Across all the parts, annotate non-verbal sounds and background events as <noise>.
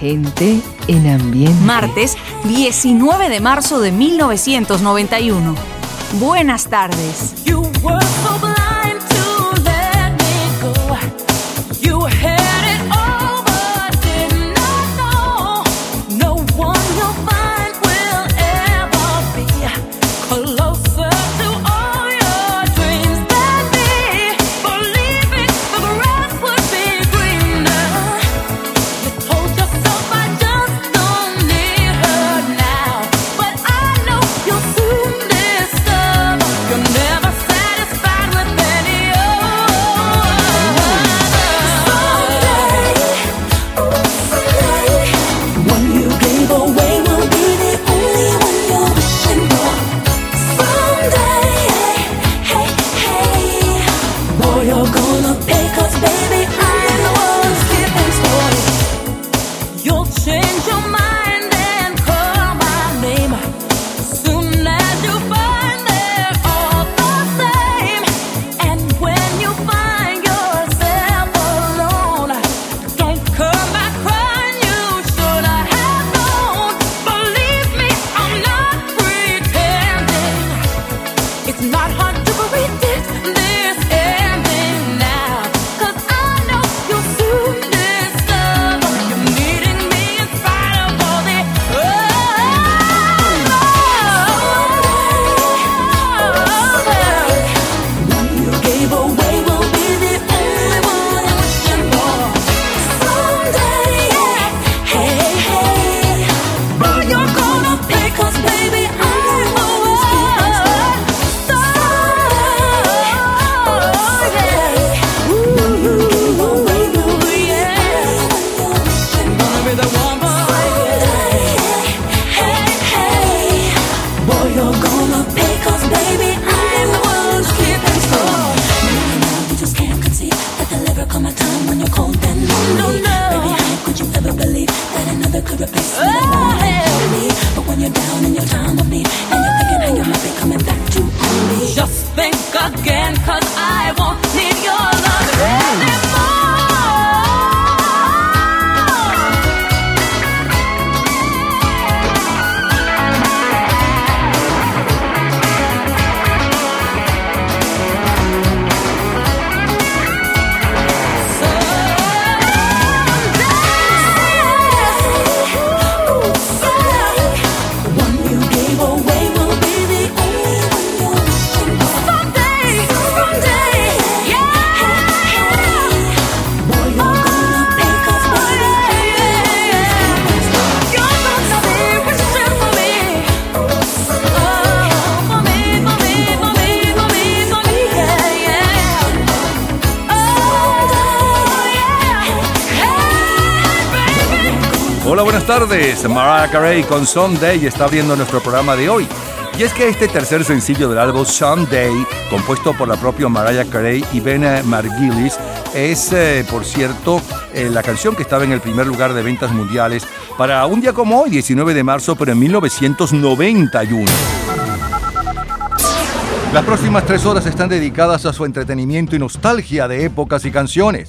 Gente en ambiente. Martes 19 de marzo de 1991. Buenas tardes. Mariah Carey con Someday está abriendo nuestro programa de hoy. Y es que este tercer sencillo del álbum Someday, compuesto por la propia Mariah Carey y Ben Margulis, es, eh, por cierto, eh, la canción que estaba en el primer lugar de ventas mundiales para un día como hoy, 19 de marzo, pero en 1991. Las próximas tres horas están dedicadas a su entretenimiento y nostalgia de épocas y canciones.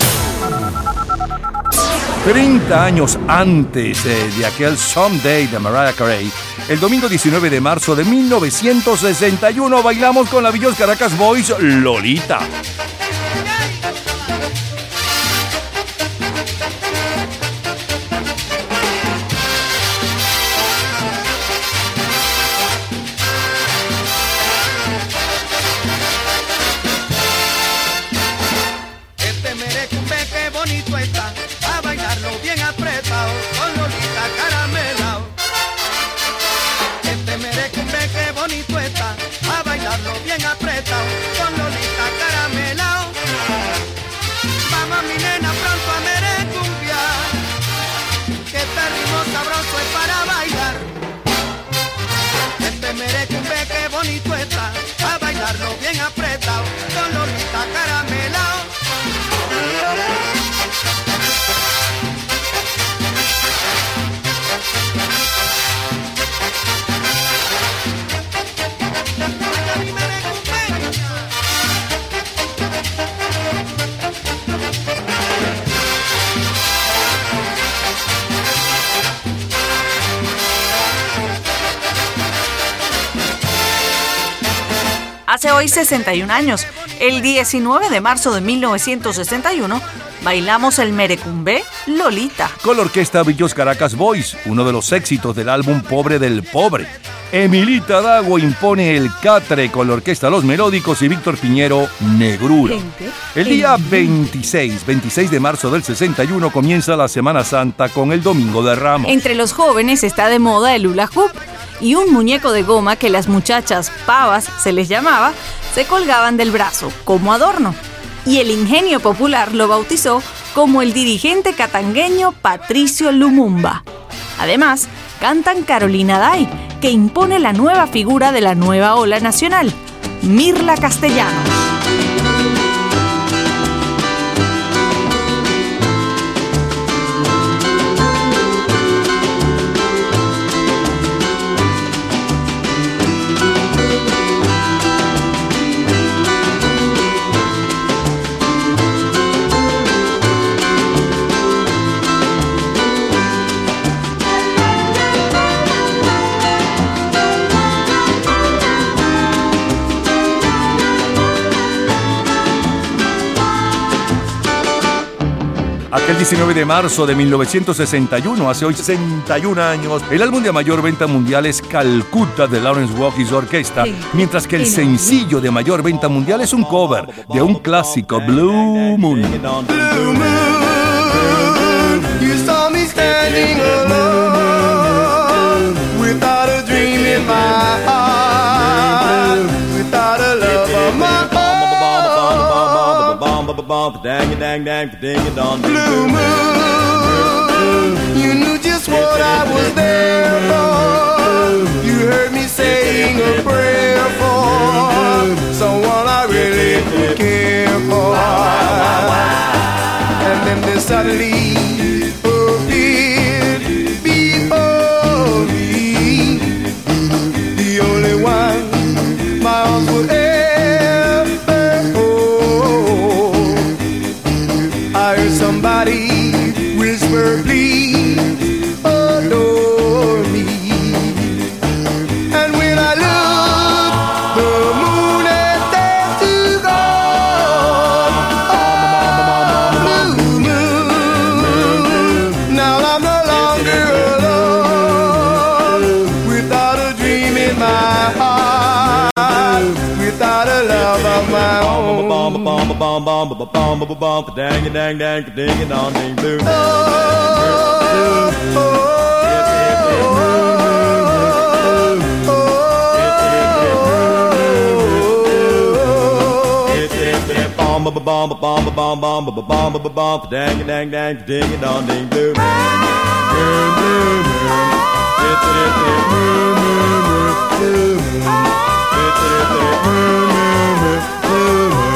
30 años antes de aquel Someday de Mariah Carey, el domingo 19 de marzo de 1961 bailamos con la Villos Caracas Boys Lolita. Bien apretado con Lolita caramelao. Hace hoy 61 años, el 19 de marzo de 1961, bailamos el merecumbe Lolita. Con la orquesta Villos Caracas Boys, uno de los éxitos del álbum Pobre del Pobre. Emilita Dago impone el catre con la orquesta Los Melódicos y Víctor Piñero Negrura. El día 26, 26 de marzo del 61 comienza la Semana Santa con el Domingo de Ramos. Entre los jóvenes está de moda el hula hoop y un muñeco de goma que las muchachas pavas se les llamaba, se colgaban del brazo como adorno. Y el ingenio popular lo bautizó como el dirigente catangueño Patricio Lumumba. Además, cantan Carolina Day, que impone la nueva figura de la nueva ola nacional, Mirla Castellano. Aquel 19 de marzo de 1961, hace hoy 61 años, el álbum de mayor venta mundial es Calcutta de Lawrence Walkies Orquesta, mientras que el sencillo de mayor venta mundial es un cover de un clásico Blue Moon. Blue moon, you saw me standing alone without a dream in my Blue moon, you knew just what I was there for. You heard me saying a prayer for someone I really care for. And then there suddenly bomb bomb ba bomb ba bomb ba dang dang dang ding a dong ding blue. Bomb bomb bomb bomb bomb bomb bomb bomb bomb dang dang dang ding a dong ding blue. Blue blue blue. Blue blue blue blue blue blue blue blue blue blue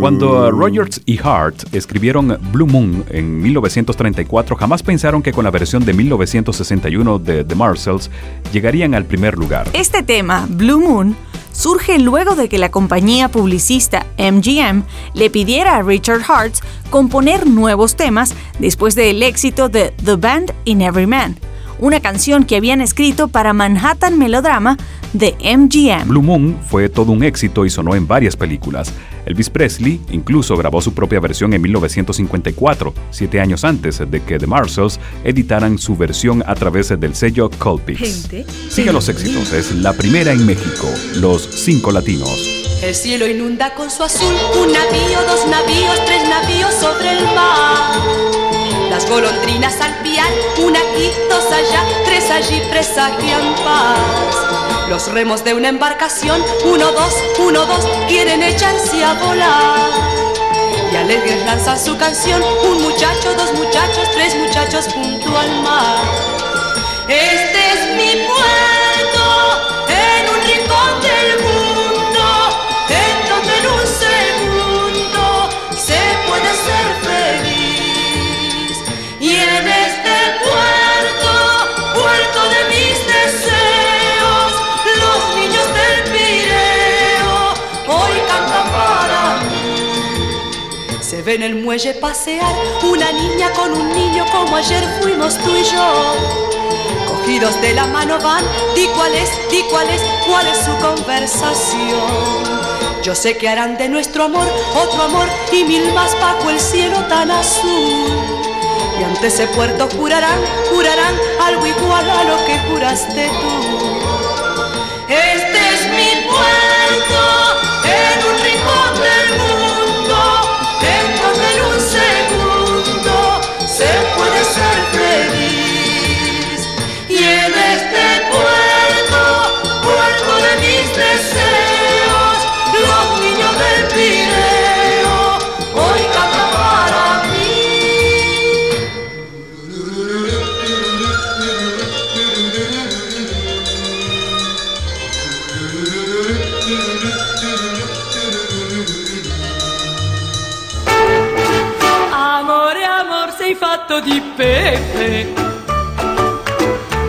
Cuando Rogers y Hart escribieron Blue Moon en 1934, jamás pensaron que con la versión de 1961 de The Marshalls llegarían al primer lugar. Este tema, Blue Moon, surge luego de que la compañía publicista MGM le pidiera a Richard Hart componer nuevos temas después del éxito de The Band in Every Man, una canción que habían escrito para Manhattan Melodrama de MGM. Blue Moon fue todo un éxito y sonó en varias películas. Elvis Presley incluso grabó su propia versión en 1954, siete años antes de que The Marshalls editaran su versión a través del sello Colpix. Sigue los éxitos, es la primera en México, Los Cinco Latinos. El cielo inunda con su azul, un navío, dos navíos, tres navíos sobre el mar. Las golondrinas al piar, una aquí, dos allá, tres allí presagian paz. Los remos de una embarcación, uno, dos, uno, dos, quieren echarse a volar. y alegres lanzan su canción. Un muchacho, dos muchachos, tres muchachos junto al mar. Este es mi puerto, en el muelle pasear una niña con un niño como ayer fuimos tú y yo. Cogidos de la mano van, di cuál es, di cuál es, cuál es su conversación. Yo sé que harán de nuestro amor otro amor y mil más bajo el cielo tan azul. Y ante ese puerto jurarán, jurarán algo igual a lo que juraste tú. Este es mi puerto, en un pepe.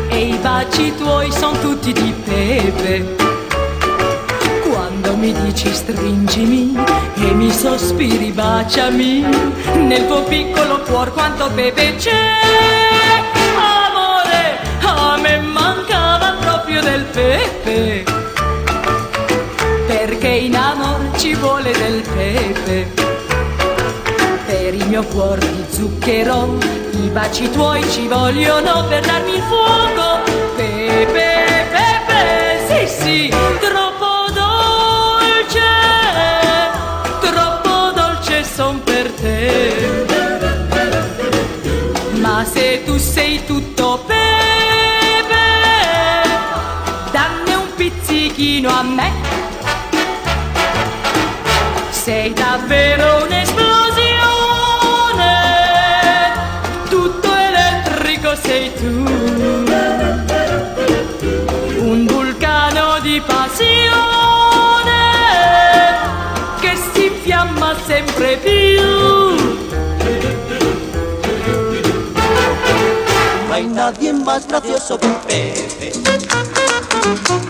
E i baci tuoi sono tutti di pepe. Quando mi dici stringimi e mi sospiri baciami, nel tuo piccolo cuor quanto pepe c'è. Amore, a me mancava proprio del pepe. Perché in amor ci vuole del pepe mio cuore di zucchero. I baci tuoi ci vogliono per darmi il fuoco. Pepe, pepe, sì, sì, más gracioso que Pepe.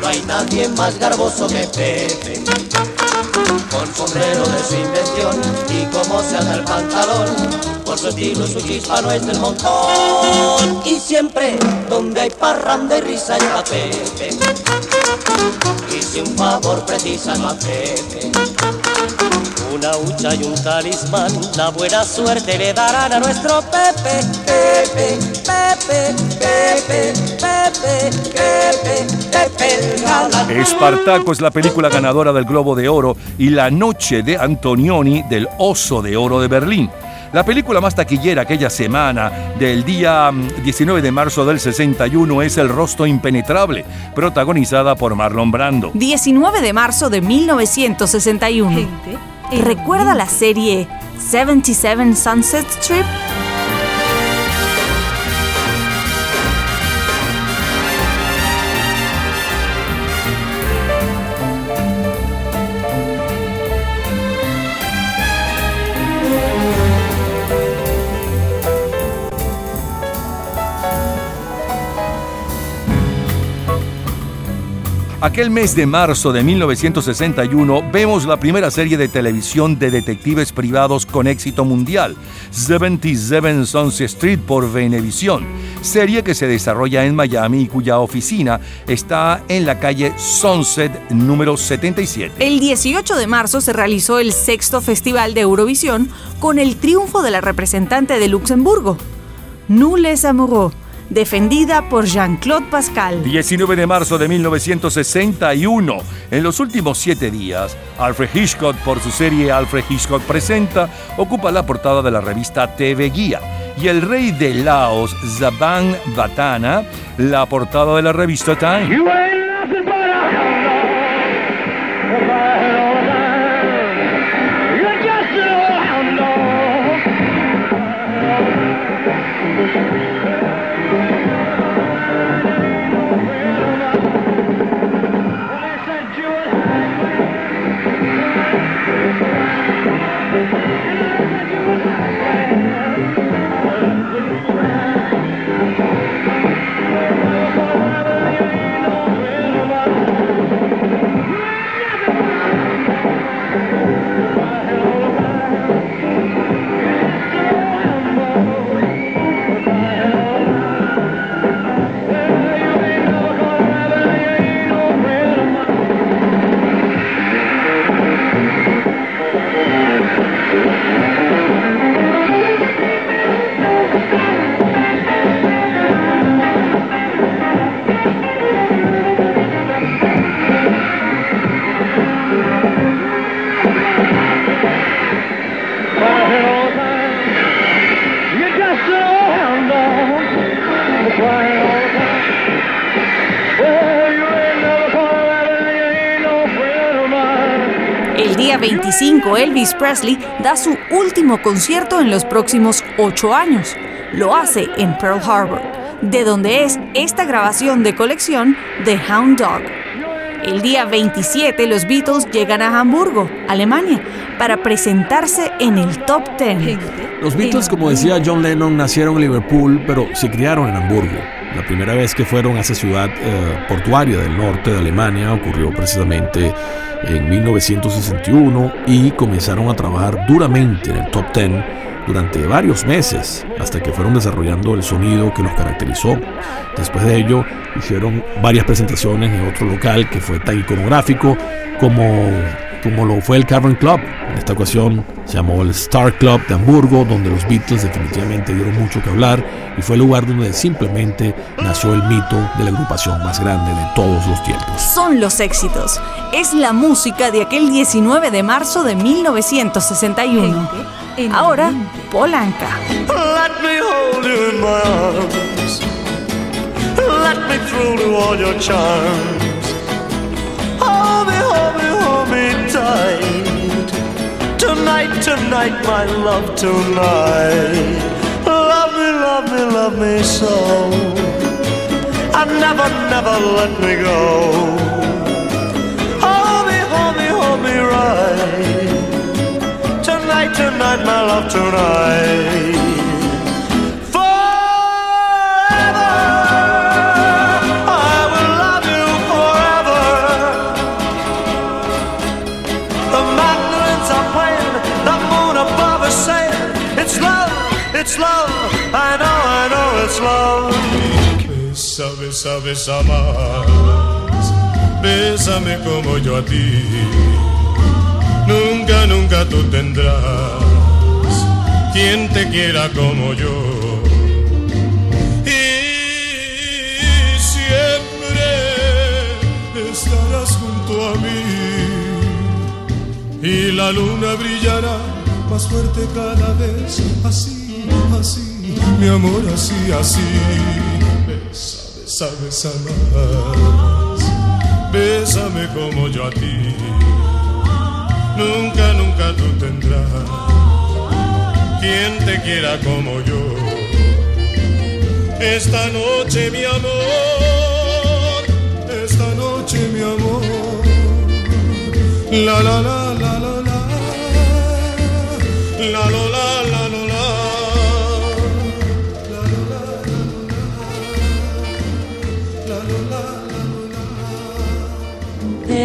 No hay nadie más garboso que Pepe. Con sombrero de su invención y cómo se ata el pantalón. Por su estilo su chispa no es del montón. Y siempre donde hay parranda y risa está Pepe. Y si un favor precisan a Pepe. Una hucha y un talismán, la buena suerte le darán a nuestro Pepe, Pepe, Pepe, Pepe, Pepe, Pepe, Pepe. Espartaco es la película ganadora del Globo de Oro y La Noche de Antonioni del Oso de Oro de Berlín. La película más taquillera aquella semana del día mm, 19 de marzo del 61 es El Rostro Impenetrable, protagonizada por Marlon Brando. 19 de marzo de 1961. ¿Recuerda la serie 77 Sunset Strip? Aquel mes de marzo de 1961 vemos la primera serie de televisión de detectives privados con éxito mundial, 77 Sunset Street por Venevisión, serie que se desarrolla en Miami y cuya oficina está en la calle Sunset número 77. El 18 de marzo se realizó el sexto Festival de Eurovisión con el triunfo de la representante de Luxemburgo, Nous les amoureux, defendida por Jean-Claude Pascal. 19 de marzo de 1961. En los últimos siete días, Alfred Hitchcock, por su serie Alfred Hitchcock Presenta, ocupa la portada de la revista TV Guía. Y el rey de Laos, Zaban Batana, la portada de la revista Time. Elvis Presley da su último concierto en los próximos ocho años. Lo hace en Pearl Harbor, de donde es esta grabación de colección de Hound Dog. El día 27 los Beatles llegan a Hamburgo, Alemania, para presentarse en el Top 10. Los Beatles, como decía John Lennon, nacieron en Liverpool, pero se criaron en Hamburgo. La primera vez que fueron a esa ciudad eh, portuaria del norte de Alemania ocurrió precisamente en 1961 y comenzaron a trabajar duramente en el Top 10 durante varios meses hasta que fueron desarrollando el sonido que los caracterizó. Después de ello hicieron varias presentaciones en otro local que fue tan iconográfico como, como lo fue el Cavern Club. En esta ocasión llamó el Star Club de Hamburgo, donde los Beatles definitivamente dieron mucho que hablar y fue el lugar donde simplemente nació el mito de la agrupación más grande de todos los tiempos. Son los éxitos. Es la música de aquel 19 de marzo de 1961. Ahora, Polanca. Let me hold you in my arms. Let me thrill to all your charms. Hold me, hold me, hold me tight. Tonight, tonight, my love, tonight. Love me, love me, love me so. And never, never let me go. Hold me, hold me, hold me right. Tonight, tonight, my love, tonight. Besa más. Bésame como yo a ti. Nunca, nunca tú tendrás quien te quiera como yo. Y siempre estarás junto a mí. Y la luna brillará más fuerte cada vez. Así, así, mi amor, así, así. Besa más. Bésame como yo a ti. Nunca, nunca tú tendrás quien te quiera como yo. Esta noche, mi amor, esta noche, mi amor. La la la la la. La la la la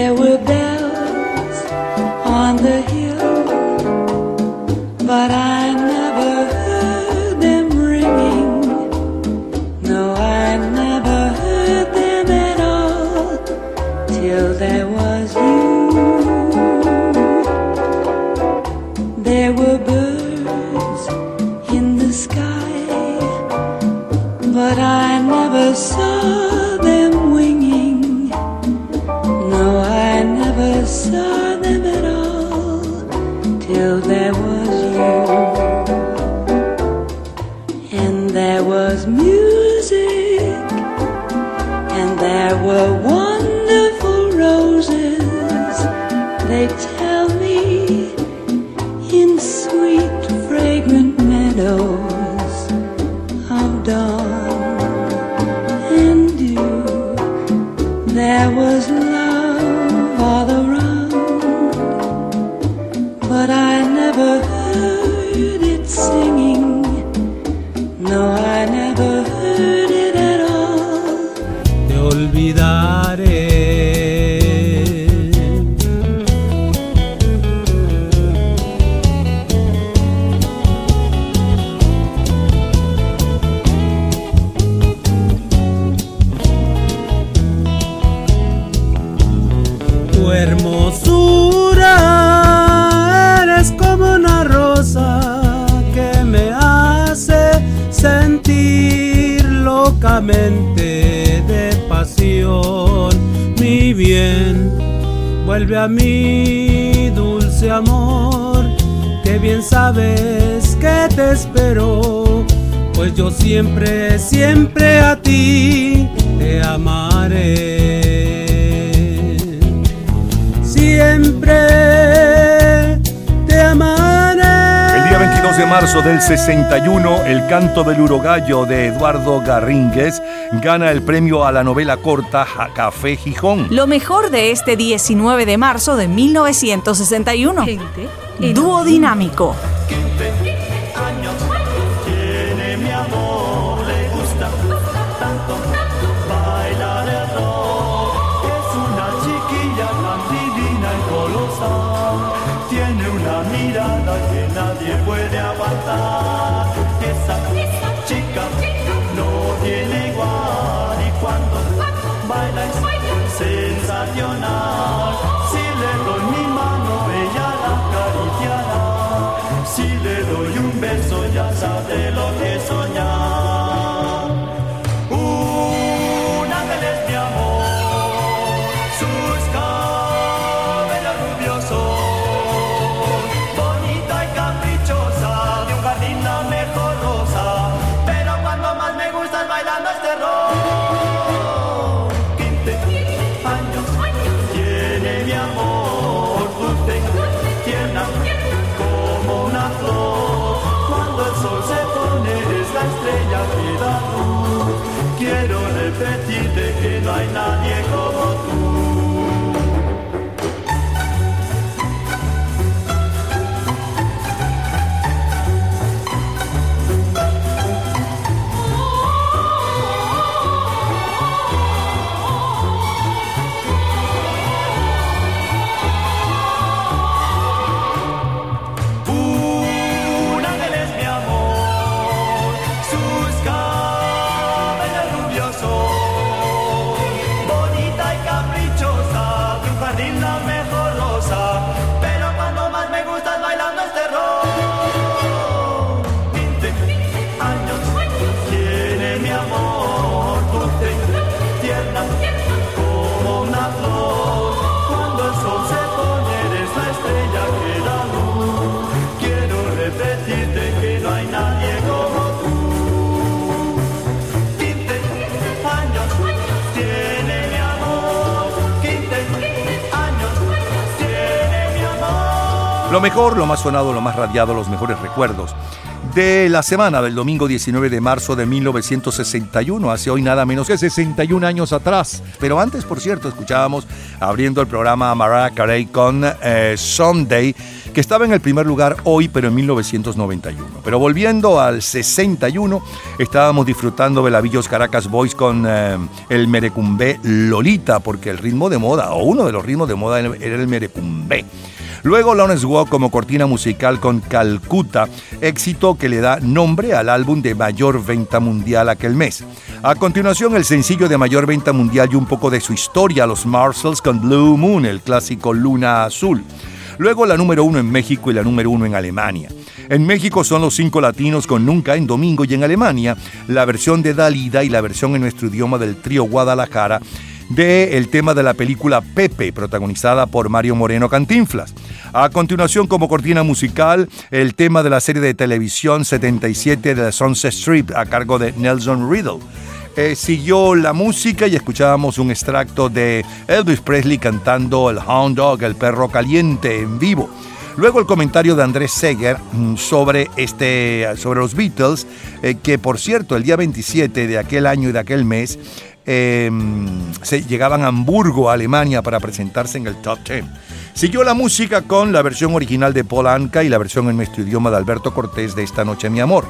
There were There was love all around, but I never heard it singing. Vuelve a mí, dulce amor, que bien sabes que te espero, pues yo siempre, siempre a ti te amaré. De marzo del 61, El canto del urogallo de Eduardo Garrínguez gana el premio a la novela corta Café Gijón. Lo mejor de este 19 de marzo de 1961. Dúo dinámico. Lo mejor, lo más sonado, lo más radiado, los mejores recuerdos. De la semana del domingo 19 de marzo de 1961, hace hoy nada menos que 61 años atrás. Pero antes, por cierto, escuchábamos abriendo el programa Mariah Carey con eh, Someday, que estaba en el primer lugar hoy, pero en 1991. Pero volviendo al 61, estábamos disfrutando Belavillos Caracas Boys con eh, el merecumbé Lolita, porque el ritmo de moda, o uno de los ritmos de moda, era el merecumbé. Luego Lawrence Walk como cortina musical con Calcuta, éxito que le da nombre al álbum de mayor venta mundial aquel mes. A continuación el sencillo de mayor venta mundial y un poco de su historia, los Marshalls con Blue Moon, el clásico Luna Azul. Luego la número uno en México y la número uno en Alemania. En México son los cinco latinos con Nunca en Domingo y en Alemania la versión de Dalida y la versión en nuestro idioma del trío Guadalajara de el tema de la película Pepe, protagonizada por Mario Moreno Cantinflas. A continuación, como cortina musical, el tema de la serie de televisión 77 de Sunset Strip a cargo de Nelson Riddle. Eh, siguió la música y escuchábamos un extracto de Elvis Presley cantando el Hound Dog, el perro caliente en vivo. Luego el comentario de Andrés Seger mm, sobre, este, sobre los Beatles, eh, que por cierto el día 27 de aquel año y de aquel mes eh, se llegaban a Hamburgo, Alemania, para presentarse en el Top Ten. Siguió la música con la versión original de Paul Anka y la versión en nuestro idioma de Alberto Cortés de Esta Noche Mi Amor.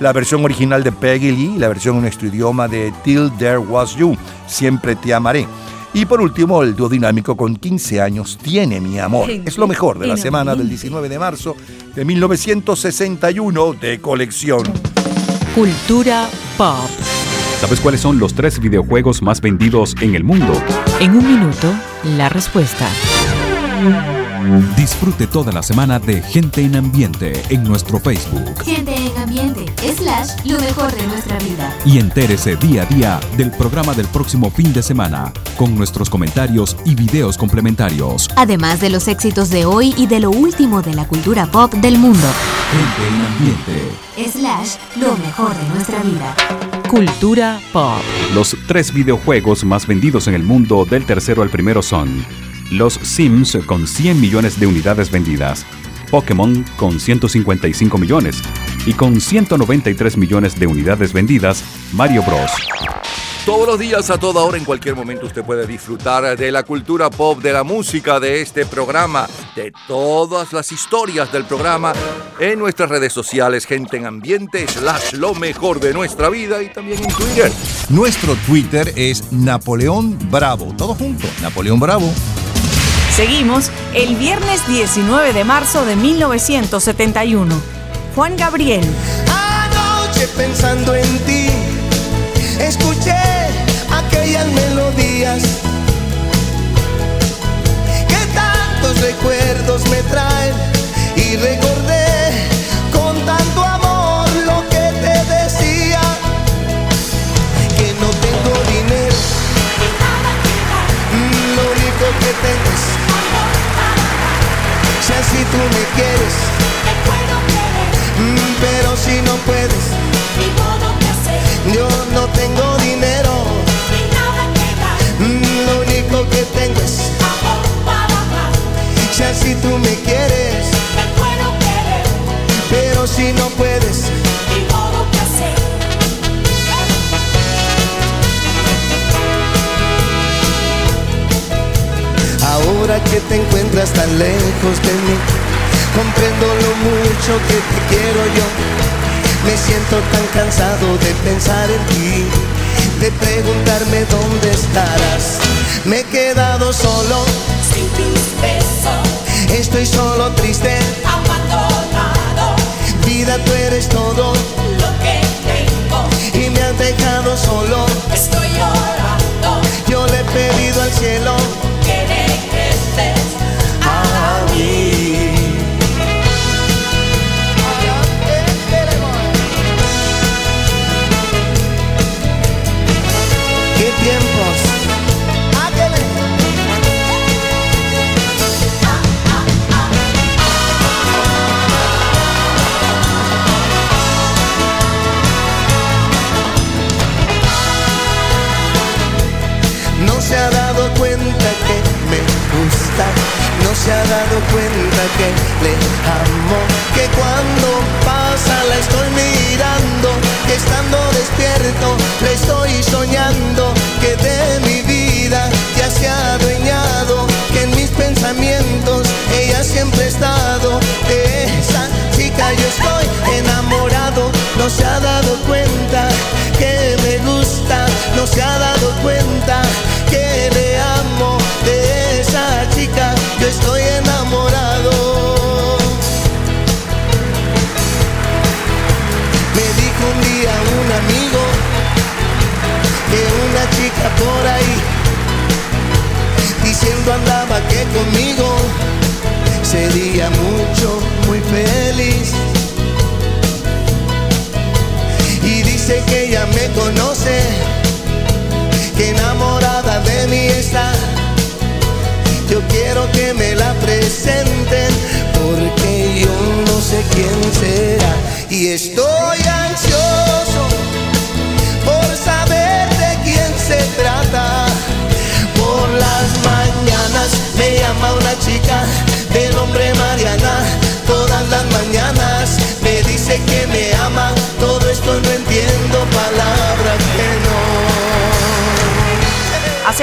La versión original de Peggy Lee y la versión en nuestro idioma de Till There Was You, Siempre Te Amaré. Y por último, el dúo dinámico con 15 años, Tiene Mi Amor. Es lo mejor de la semana del 19 de marzo de 1961 de colección. Cultura pop. ¿Sabes cuáles son los tres videojuegos más vendidos en el mundo? En un minuto, la respuesta. Disfrute toda la semana de Gente en Ambiente en nuestro Facebook. Gente en ambiente, slash, lo mejor de nuestra vida. Y entérese día a día del programa del próximo fin de semana, con nuestros comentarios y videos complementarios. Además de los éxitos de hoy y de lo último de la cultura pop del mundo. Gente en Ambiente. Slash, lo mejor de nuestra vida. Cultura pop. Los tres videojuegos más vendidos en el mundo del tercero al primero son Los Sims con 100 millones de unidades vendidas, Pokémon con 155 millones y con 193 millones de unidades vendidas, Mario Bros. Todos los días, a toda hora, en cualquier momento, usted puede disfrutar de la cultura pop, de la música, de este programa, de todas las historias del programa en nuestras redes sociales, gente en ambiente, slash lo mejor de nuestra vida y también en Twitter. Nuestro Twitter es Napoleón Bravo. Todo junto, Napoleón Bravo. Seguimos el viernes 19 de marzo de 1971. Juan Gabriel. Anoche pensando en ti, aquellas melodías que tantos recuerdos me traen. Y recordé con tanto amor lo que te decía que no tengo dinero. Lo único que tengo es si así tú me quieres pero si no puedes si tú me quieres. Pero si no puedes. Ahora que te encuentras tan lejos de mí, comprendo lo mucho que te quiero yo. Me siento tan cansado de pensar en ti, de preguntarme dónde estarás. Me he quedado solo, Sin tus besos, estoy solo triste. abandonado, Vida, tú eres todo lo que tengo, y me has dejado solo. estoy llorando, Yo le he pedido al cielo que regreses se ha dado cuenta que le amo, que cuando pasa la estoy mirando, que estando despierto le estoy soñando, que de mi vida ya se ha adueñado, que en mis pensamientos ella siempre ha estado, de esa chica yo estoy enamorado, no se ha dado cuenta que me gusta, no se ha dado cuenta que le amo, de esa chica yo estoy enamorado. Me dijo un día un amigo que una chica por ahí diciendo andaba que conmigo sería mucho, muy feliz. Dice que ella me conoce, que enamorada de mí está. Yo quiero que me la presenten porque yo no sé quién será. Y estoy ansioso por saber de quién se trata. Por las mañanas me llama una chica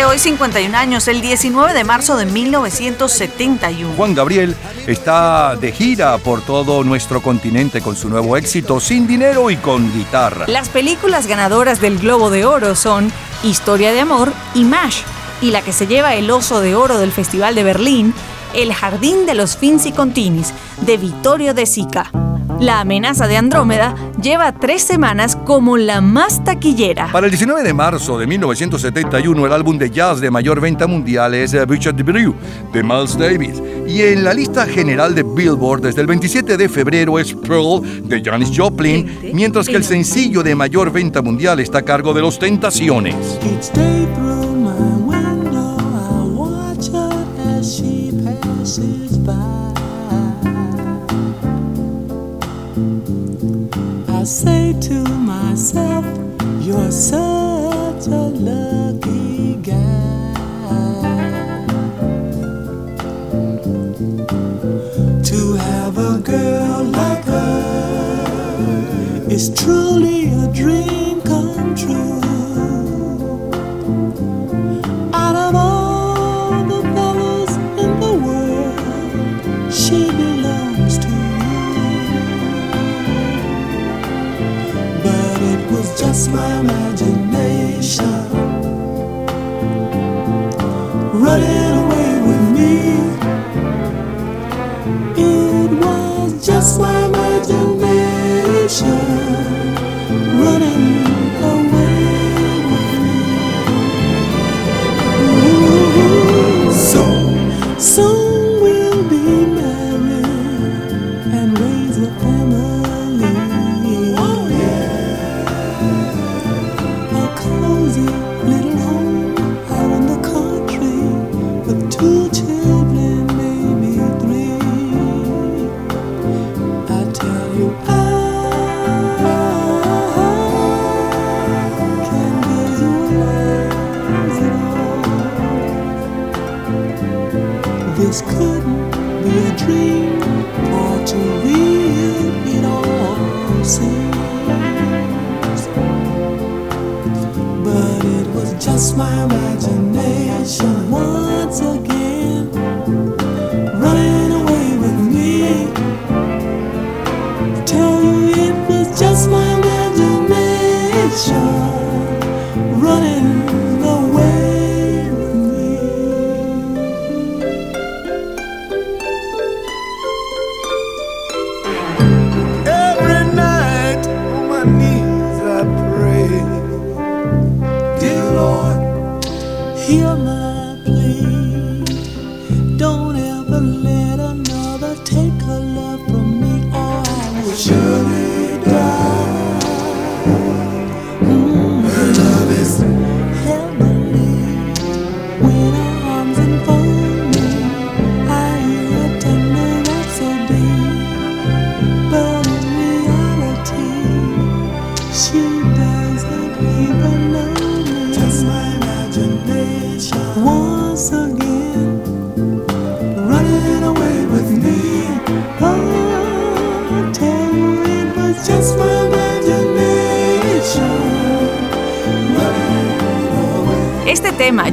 Hace hoy 51 años, el 19 de marzo de 1971. Juan Gabriel está de gira por todo nuestro continente con su nuevo éxito, Sin Dinero y con Guitarra. Las películas ganadoras del Globo de Oro son Historia de Amor y MASH, y la que se lleva el Oso de Oro del Festival de Berlín, El Jardín de los Finzi Continis, de Vittorio De Sica. La amenaza de Andrómeda lleva tres semanas como la más taquillera. Para el 19 de marzo de 1971, el álbum de jazz de mayor venta mundial es eh, Richard Brew, de Miles Davis. Y en la lista general de Billboard desde el 27 de febrero es Pearl, de Janis Joplin, mientras que el sencillo de mayor venta mundial está a cargo de Los Tentaciones. say to myself, You're such a lucky guy to have a girl like her is truly a dream. My imagination running away with me. It was just my imagination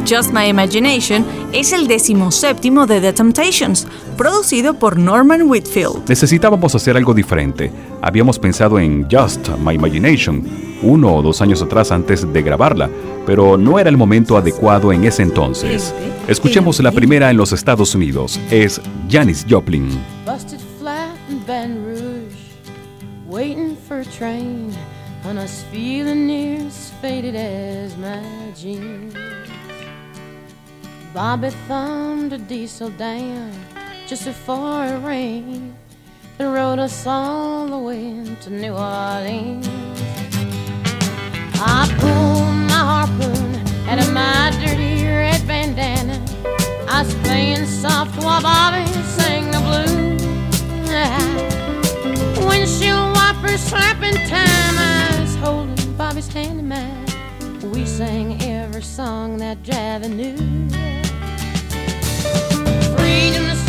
Just My Imagination, es el decimoséptimo de The Temptations, producido por Norman Whitfield. Necesitábamos hacer algo diferente. Habíamos pensado en Just My Imagination uno o dos años atrás antes de grabarla, pero no era el momento adecuado en ese entonces. Escuchemos la primera en los Estados Unidos. Es Janis Joplin. Bobby thumbed a diesel down just before it rained and rode us all the way to New Orleans. I pulled my harpoon out of my dirty red bandana. I was playing soft while Bobby sang the blues. Windshield wipers slapping time. I was holding Bobby's hand in mine. We sang every song that Javi knew.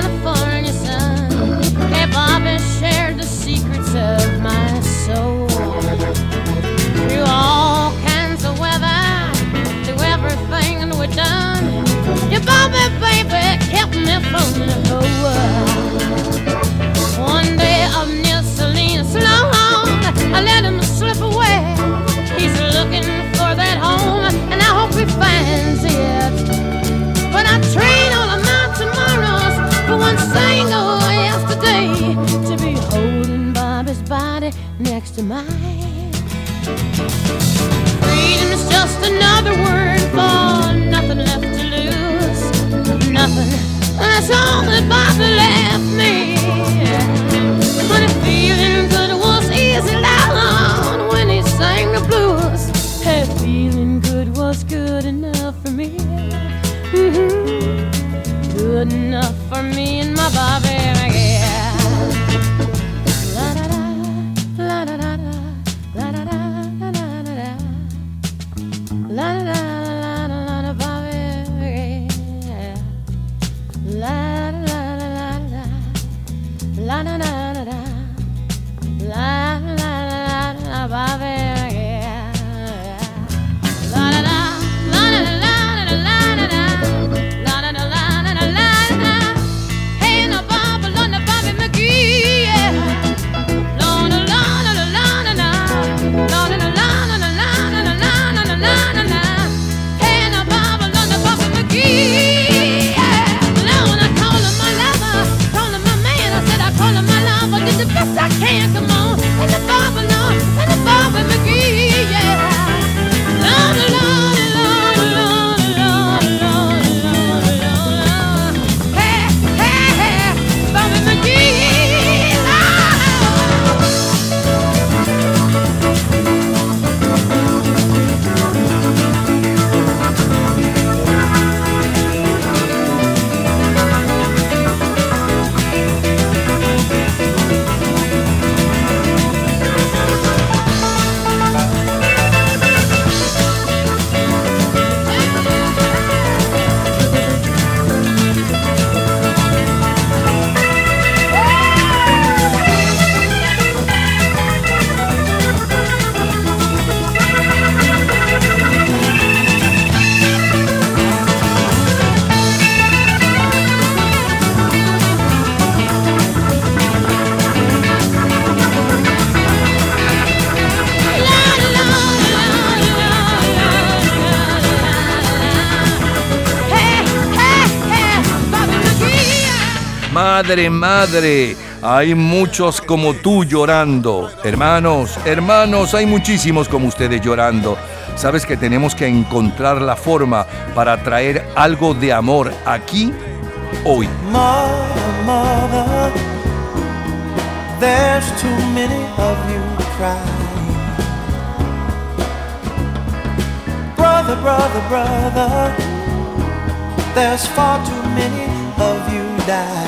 California sun, hey, Bobby shared the secrets of my soul. Madre, madre, hay muchos como tú llorando. Hermanos, hermanos, hay muchísimos como ustedes llorando. Sabes que tenemos que encontrar la forma para traer algo de amor aquí, hoy. Brother, brother, brother, there's far too many of you dying.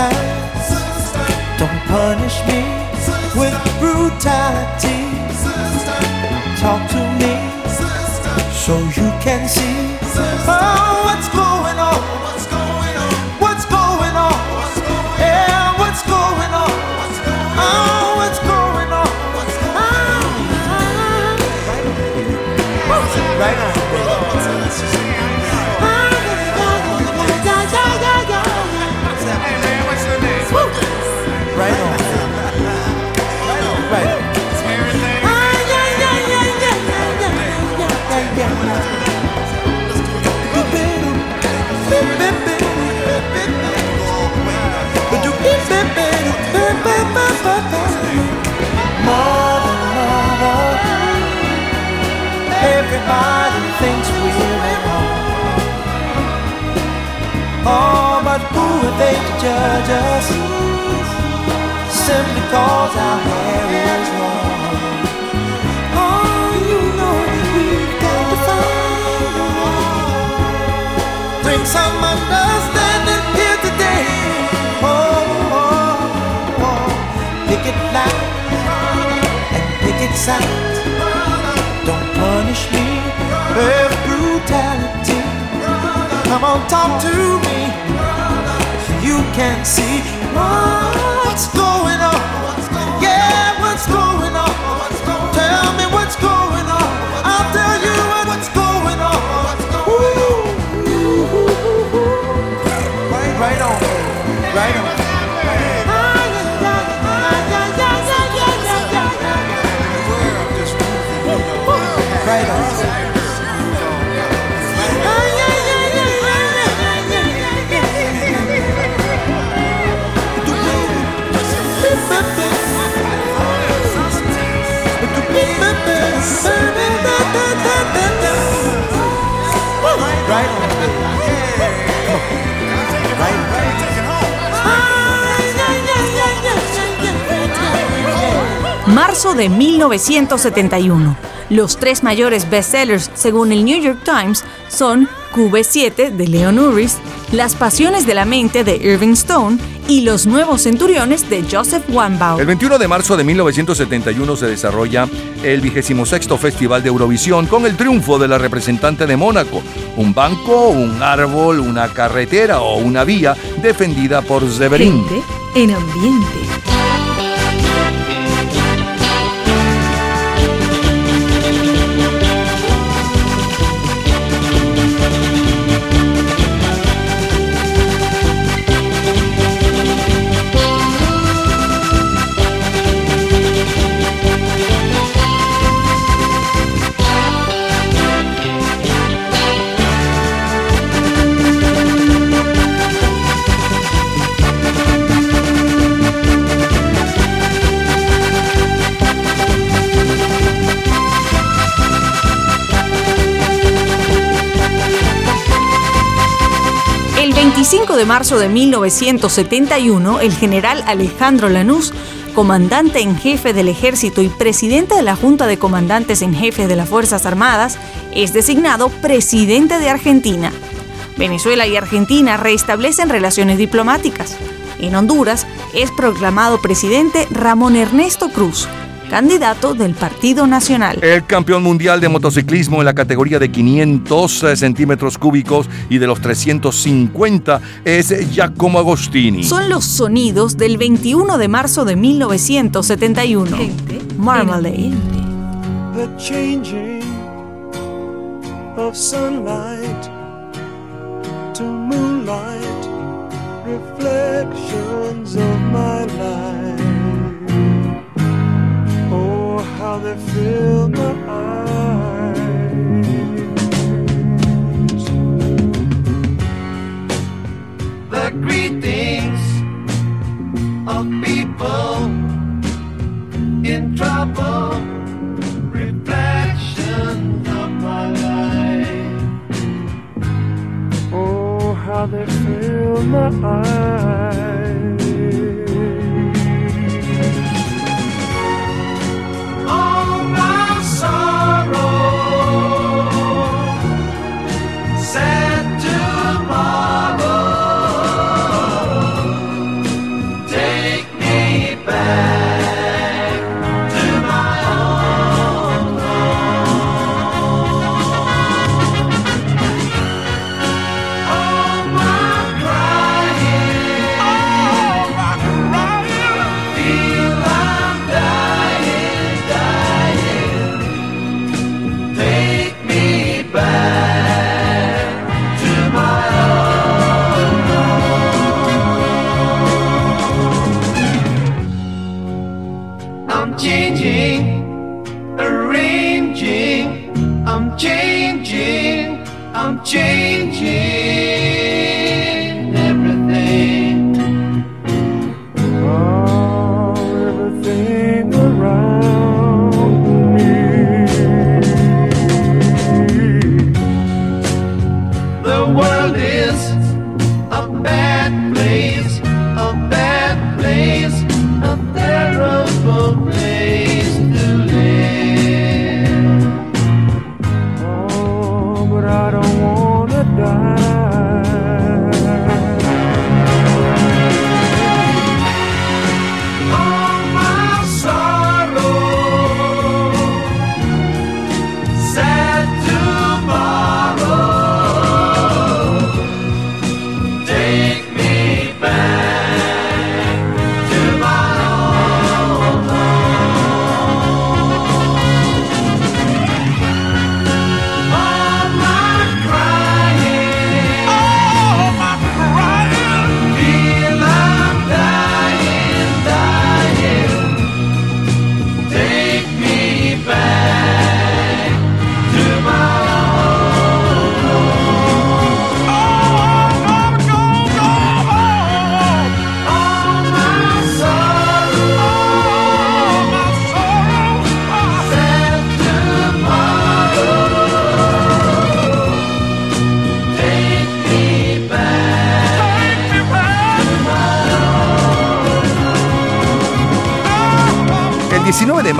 Oh, don't punish me with brute tactics Talk to me Sister. so you can see oh, what's going on. Everybody thinks we're at home. Oh, but who are they to judge us? Simply cause our hair is long. Oh, you know we've got to find a some understanding here today. Oh, oh, oh. picket lines and picket signs. Come on, talk to me you can see what's going on. Marzo de 1971. Los tres mayores bestsellers, según el New York Times, son QB7 de Leon Uris, Las Pasiones de la Mente de Irving Stone y Los Nuevos Centuriones de Joseph Wambaugh. El 21 de marzo de 1971 se desarrolla el 26 Festival de Eurovisión con el triunfo de la representante de Mónaco, un banco, un árbol, una carretera o una vía defendida por Severin. Gente en ambiente. De marzo de 1971, el general Alejandro Lanús, comandante en jefe del ejército y presidente de la Junta de Comandantes en Jefe de las Fuerzas Armadas, es designado presidente de Argentina. Venezuela y Argentina restablecen relaciones diplomáticas. En Honduras es proclamado presidente Ramón Ernesto Cruz, candidato del Partido Nacional. El campeón mundial de motociclismo en la categoría de 500 centímetros cúbicos y de los 350 es Giacomo Agostini. Son los sonidos del 21 de marzo de 1971. Marmalade. the changing of sunlight to moonlight, reflections of my life. Oh, how they fill my eyes. the greetings of people in trouble, reflections of my life. Oh, how they fill my eyes.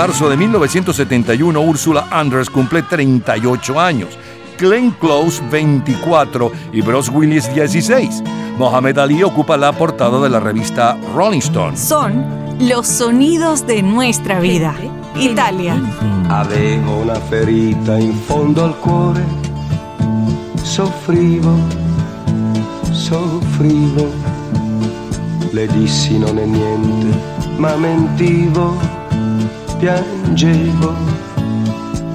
Marzo de 1971, Ursula Andress cumple 38 años. Glenn Close 24 y Bruce Willis 16. Mohamed Ali ocupa la portada de la revista Rolling Stone. Son los sonidos de nuestra vida. <laughs> Italia. Avevo una ferita in fondo al cuore, soffrivo, soffrivo. Le dissi non è niente, ma mentivo, piangevo,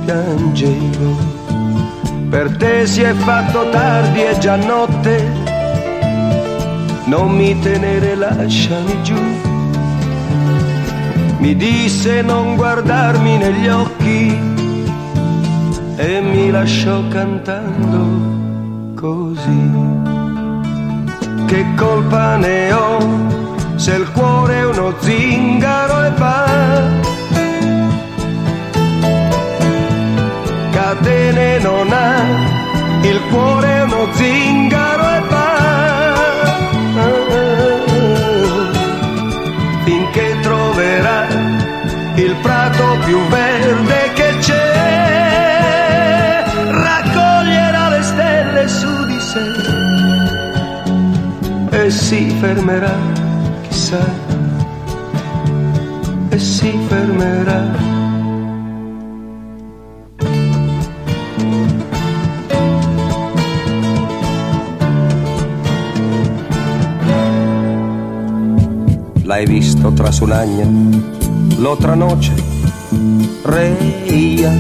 piangevo. Per te si è fatto tardi, è già notte, non mi tenere, lasciami giù. Mi disse non guardarmi negli occhi e mi lasciò cantando così. Che colpa ne ho se il cuore è uno zingaro e va? Catene non ha, il cuore è uno zingaro e va. Finché troverà il prato più verde che c'è, raccoglierà le stelle su di sé e si fermerà, chissà, Tras un año, l'otra noche, reía,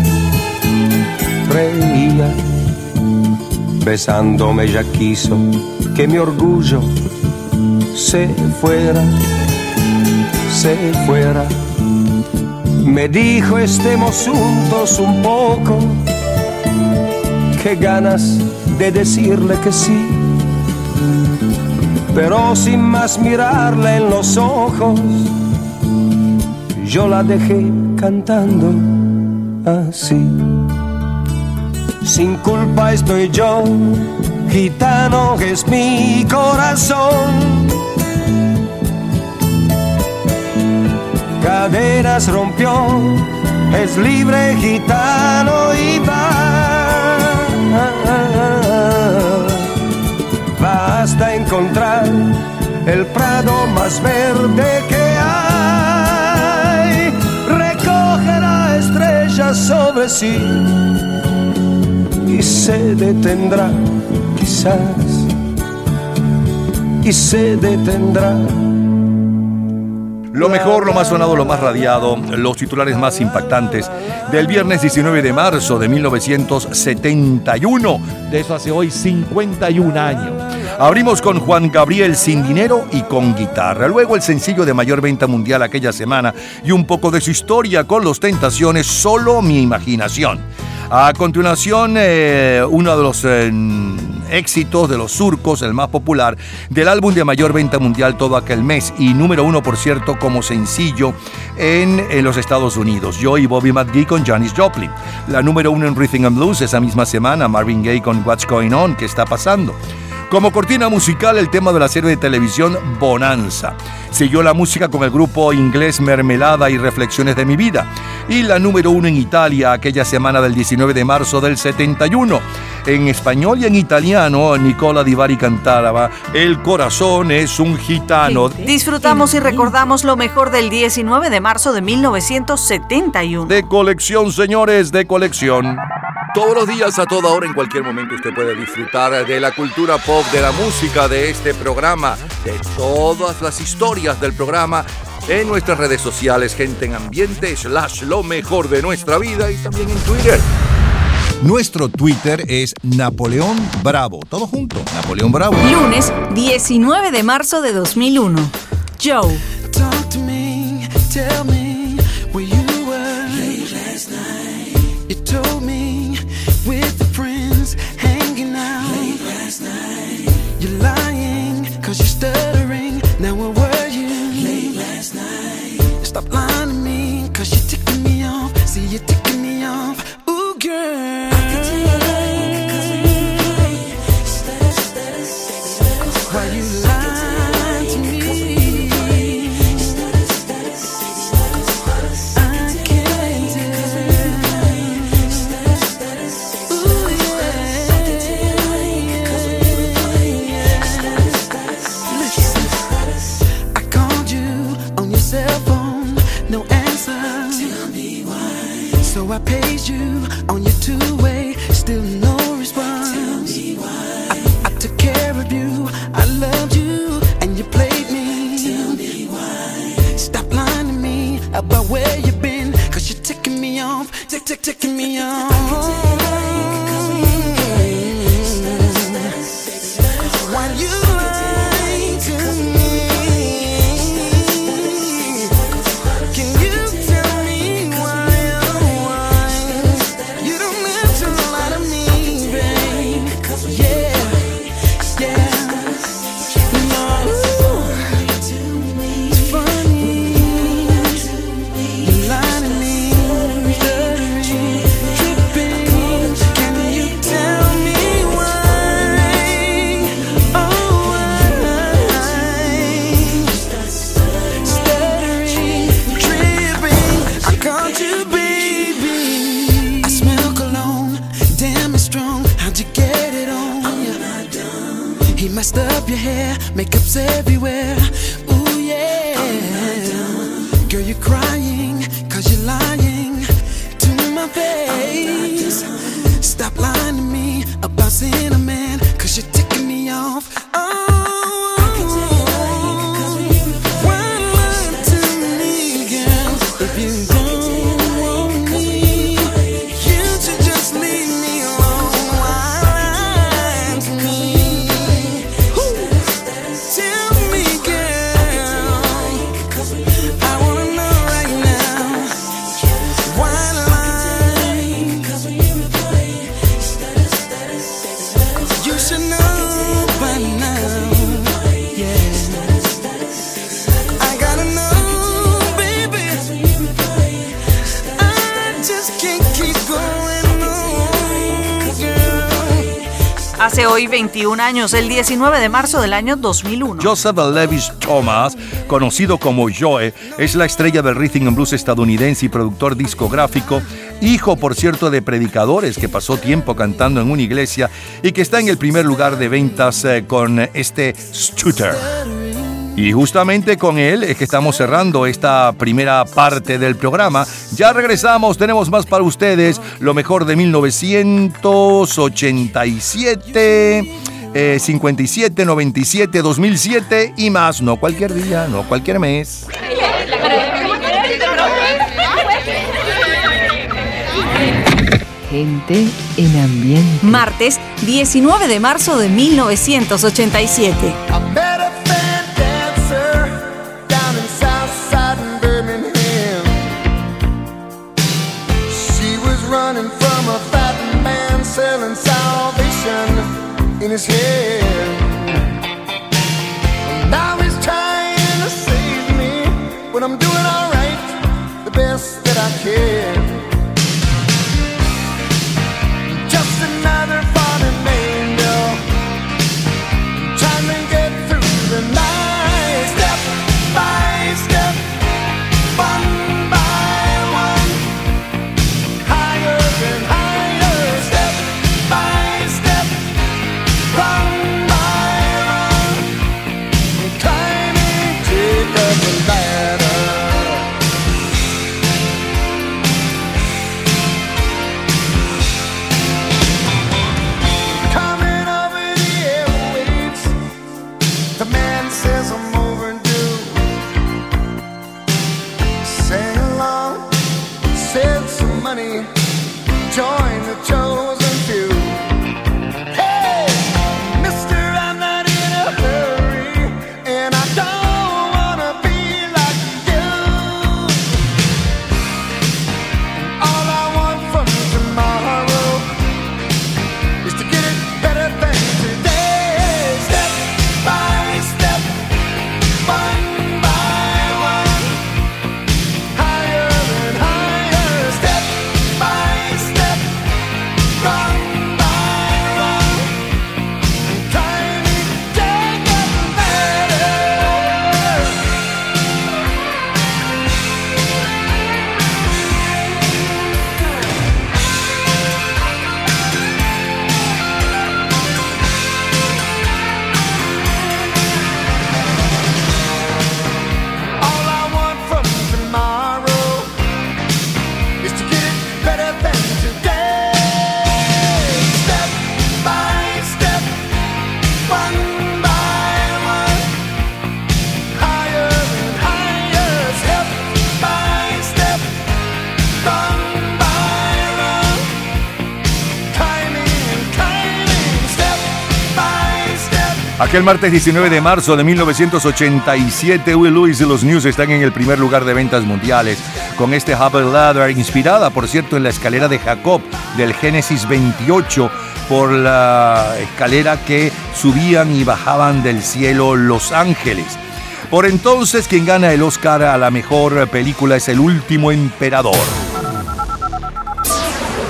reía, besándome ya quiso que mi orgullo se fuera, se fuera. Me dijo estemos juntos un poco, qué ganas de decirle que sí, pero sin más mirarle en los ojos, yo la dejé cantando así. Sin culpa estoy yo, gitano es mi corazón. Cadenas rompió, es libre gitano y va. Hasta encontrar el prado más verde que hay. Recogerá estrellas sobre sí y se detendrá, quizás, y se detendrá. Lo mejor, lo más sonado, lo más radiado, los titulares más impactantes del viernes 19 de marzo de 1971. De eso hace hoy 51 años. Abrimos con Juan Gabriel sin dinero y con guitarra. Luego el sencillo de mayor venta mundial aquella semana y un poco de su historia con los tentaciones, solo mi imaginación. A continuación, eh, uno de los eh, éxitos de los surcos, el más popular, del álbum de mayor venta mundial todo aquel mes y número uno, por cierto, como sencillo en, los Estados Unidos. Yo y Bobby McGee con Janis Joplin. La número uno en Rhythm and Blues esa misma semana, Marvin Gaye con What's Going On, ¿qué está pasando? Como cortina musical, el tema de la serie de televisión Bonanza. Siguió la música con el grupo inglés Mermelada y Reflexiones de mi vida. Y la número uno en Italia aquella semana del 19 de marzo del 71. En español y en italiano, Nicola Di Bari cantaba El corazón es un gitano. Disfrutamos y recordamos lo mejor del 19 de marzo de 1971. De colección, señores, de colección. Todos los días, a toda hora, en cualquier momento, usted puede disfrutar de la cultura pop, de la música, de este programa, de todas las historias del programa en nuestras redes sociales, gente en ambiente, slash lo mejor de nuestra vida y también en Twitter. Nuestro Twitter es Napoleón Bravo. Todo junto, Napoleón Bravo. Lunes 19 de marzo de 2001. Joe. Talk to me, tell me You're lying cause you're stuttering. Now where were you late last night? Stop lying to me cause you're ticking me off. See you're ticking me off. Ooh girl. Text you on your two-way, still no response. Tell me why. I, I took care of you, I loved you, and you played me. Tell me why. Stop lying to me about where you've been, cause you're ticking me off, tick, tick, ticking me off. Makeup's everywhere. 21 años, el 19 de marzo del año 2001. Joseph Levis Thomas, conocido como Joe, es la estrella del rhythm and blues estadounidense y productor discográfico, hijo por cierto de predicadores que pasó tiempo cantando en una iglesia y que está en el primer lugar de ventas eh, con este Scooter. Y justamente con él es que estamos cerrando esta primera parte del programa. Ya regresamos, tenemos más para ustedes, lo mejor de 1987. eh, 57, 97, 2007 y más, no cualquier día, no cualquier mes. Gente en ambiente. Martes 19 de marzo de 1987. His head. Aquel martes 19 de marzo de 1987, Will Lewis y los News están en el primer lugar de ventas mundiales con este Hubble Ladder, inspirada, por cierto, en la escalera de Jacob del Génesis 28, por la escalera que subían y bajaban del cielo los ángeles. Por entonces, quien gana el Oscar a la mejor película es El último emperador.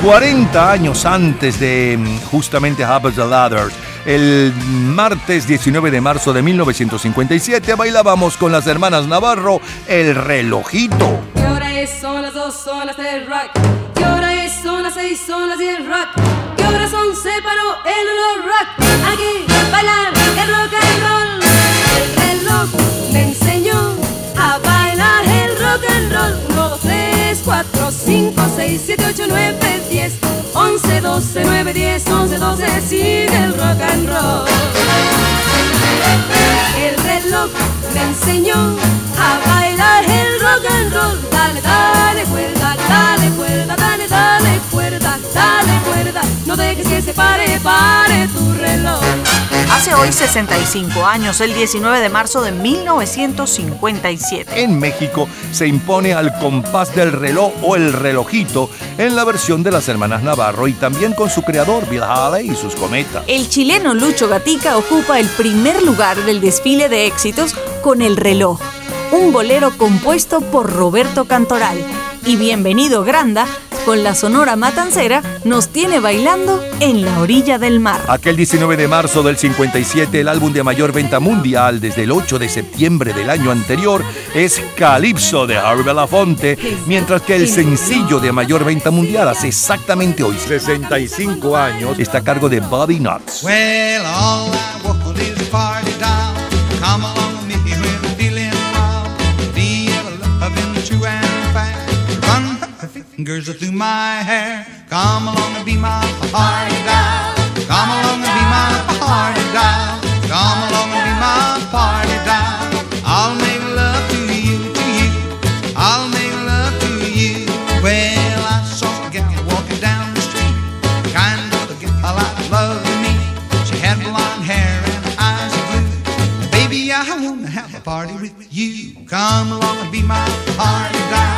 40 años antes de mm, justamente Hubble's Ladder, el martes 19 de marzo de 1957 bailábamos con las hermanas Navarro El relojito. ¿Qué hora es? Son las dos, son las del rock. ¿Qué hora es? Son las seis, son las diez rock. ¿Qué horas son? Se paró el olor rock. Aquí bailar el rock and roll. El reloj me enseñó a bailar el rock and roll. 1, 2, 3, 4, 5, 6, 7, 8, 9, 10, 11, 12, 9, 10, 11, 12, sigue el rock and roll. El reloj me enseñó a bailar el rock and roll. Dale, dale cuerda, dale cuerda, dale, cuerda, dale cuerda. No dejes que se pare, pare tu reloj. Hace hoy 65 años, el 19 de marzo de 1957. En México se impone al compás del reloj o el relojito en la versión de las hermanas Navarro y también con su creador Bill Haley y sus cometas. El chileno Lucho Gatica ocupa el primer lugar del desfile de éxitos con El reloj, un bolero compuesto por Roberto Cantoral. Y Bienvenido Granda, con la Sonora Matancera, nos tiene bailando en la orilla del mar. Aquel 19 de marzo del 57, el álbum de mayor venta mundial desde el 8 de septiembre del año anterior es Calypso de Harry Belafonte, mientras que el sencillo de mayor venta mundial hace exactamente hoy 65 años está a cargo de Bobby Knox. Well, her fingers through my hair. Come along and be my party down. Come along and be my party down. Come along and be my party down. I'll make love to you, to you. I'll make love to you. Well, I saw a gal walking down the street. Kind of a gal I love me. She had blonde hair and eyes of blue. Baby, I wanna have a party with you. Come along and be my party down.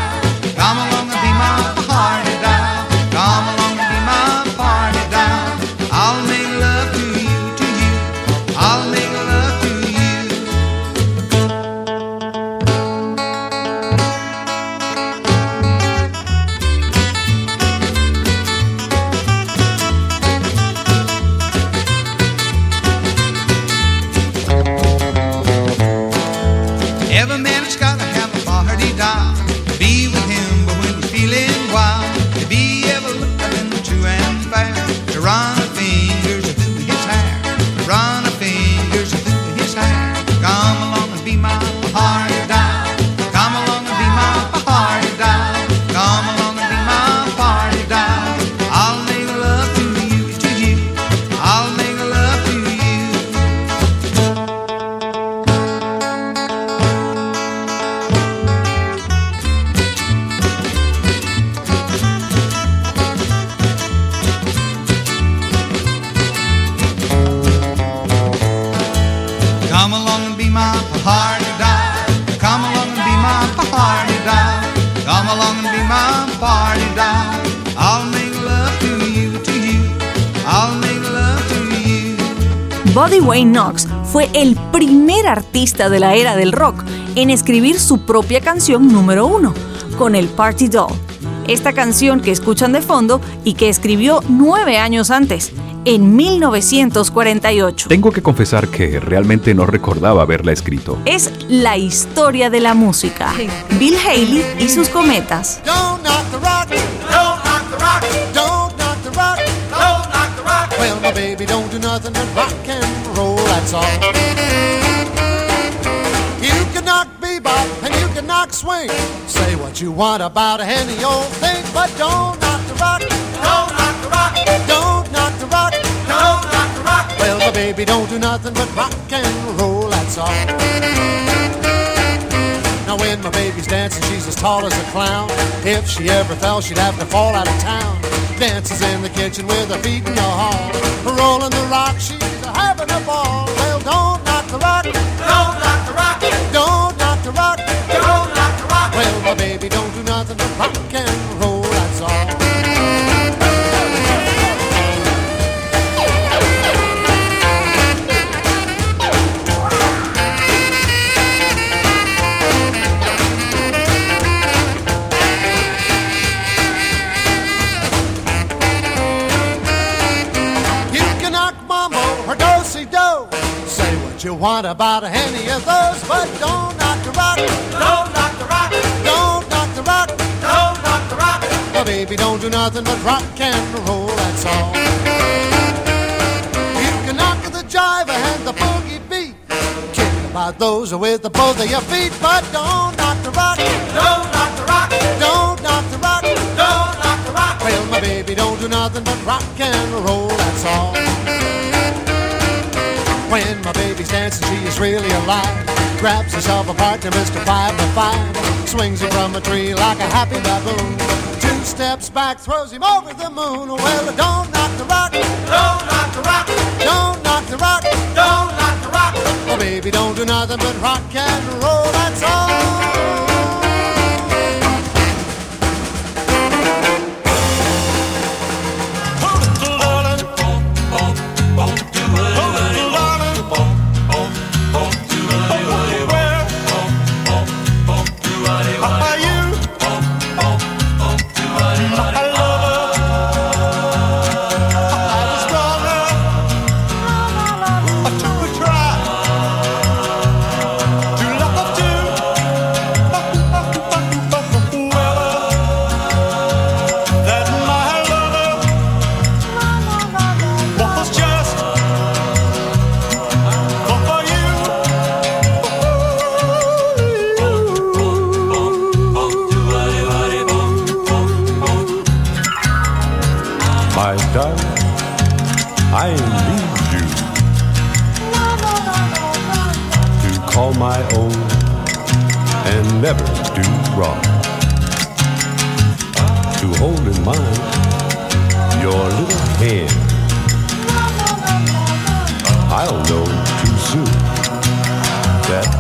Buddy Wayne Knox fue el primer artista de la era del rock en escribir su propia canción número uno, con el Party Doll. Esta canción que escuchan de fondo y que escribió nueve años antes, en 1948. Tengo que confesar que realmente no recordaba haberla escrito. Es la historia de la música. Bill Haley y sus cometas. Well, my baby don't do nothing but rock and roll. That's all. You can knock bebop and you can knock swing. Say what you want about any old thing, but don't knock the rock. Don't knock the rock. Don't knock the rock. Don't knock the rock. Well, my baby don't do nothing but rock and roll. That's all. Now when my baby's dancing, she's as tall as a clown. If she ever fell, she'd have to fall out of town. Dances in the kitchen with her feet in the hall. Rolling the rock, she's having a ball. Well, don't knock the rock. Don't knock the rock. Don't knock the rock. Don't knock the rock. Well, my baby don't do nothing but rock you want about any of those, but don't knock the rock. Don't knock the rock. Don't knock the rock. Don't knock the rock. My baby don't do nothing but rock and roll, that's all. You can knock the jive and the boogie beat. Kick about those with the both of your feet, but don't knock the rock. Don't knock the rock. Don't knock the rock. Don't knock the rock. Well, my baby don't do nothing but rock and roll, that's all. When my baby's dancing, she is really alive. Grabs herself a partner, Mr. Five to Five. Swings him from a tree like a happy baboon. Two steps back, throws him over the moon. Well, don't knock the rock. Don't knock the rock. Don't knock the rock. Don't knock the rock. Oh, baby, don't do nothing but rock and roll, that's all.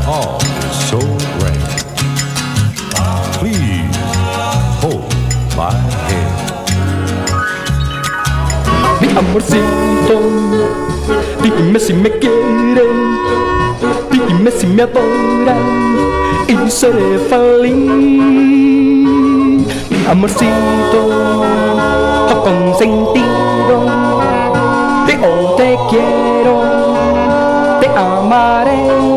All is so grand. Please hold my hand. Mi amorcito, dime si me quiere, dime si me adora y seré feliz. Mi amorcito, oh consentido, yo te quiero, te amaré.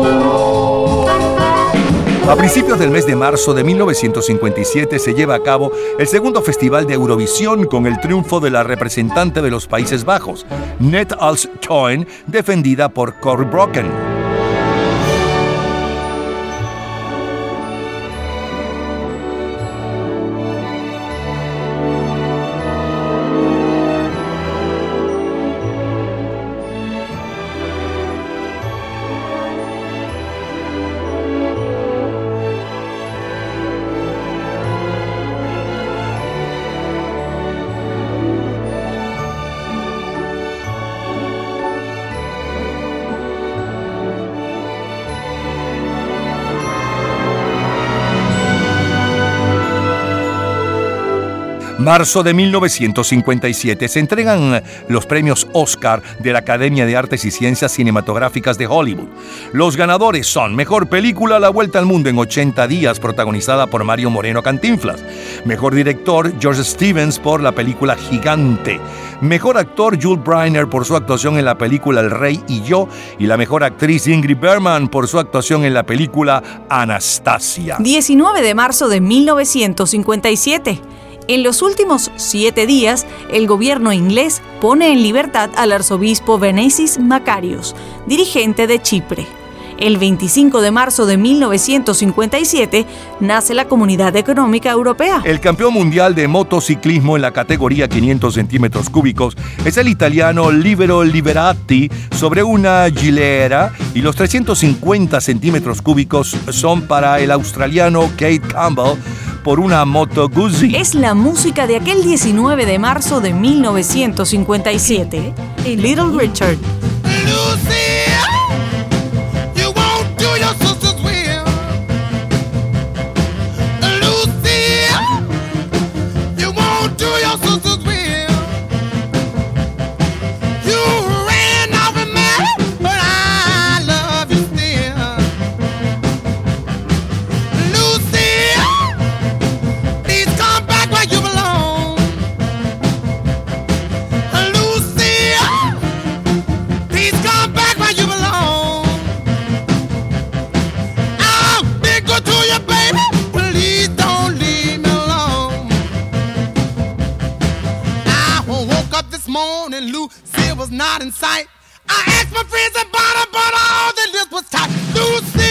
A principios del mes de marzo de 1957 se lleva a cabo el segundo festival de Eurovisión con el triunfo de la representante de los Países Bajos, Net als Toin, defendida por Cory Brocken. Marzo de 1957 se entregan los premios Oscar de la Academia de Artes y Ciencias Cinematográficas de Hollywood. Los ganadores son Mejor Película La Vuelta al Mundo en 80 días, protagonizada por Mario Moreno Cantinflas. Mejor Director George Stevens por la película Gigante. Mejor Actor Jules Briner por su actuación en la película El Rey y Yo. Y la Mejor Actriz Ingrid Bergman por su actuación en la película Anastasia. 19 de marzo de 1957. En los últimos siete días, el gobierno inglés pone en libertad al arzobispo Venesis Macarios, dirigente de Chipre. El 25 de marzo de 1957 nace la Comunidad Económica Europea. El campeón mundial de motociclismo en la categoría 500 centímetros cúbicos es el italiano Libero Liberati sobre una Gilera y los 350 centímetros cúbicos son para el australiano Kate Campbell por una Moto Guzzi. Es la música de aquel 19 de marzo de 1957, Little Richard. You morning, Lucille was not in sight. I asked my friends about her, but all the list was tight. Lucille,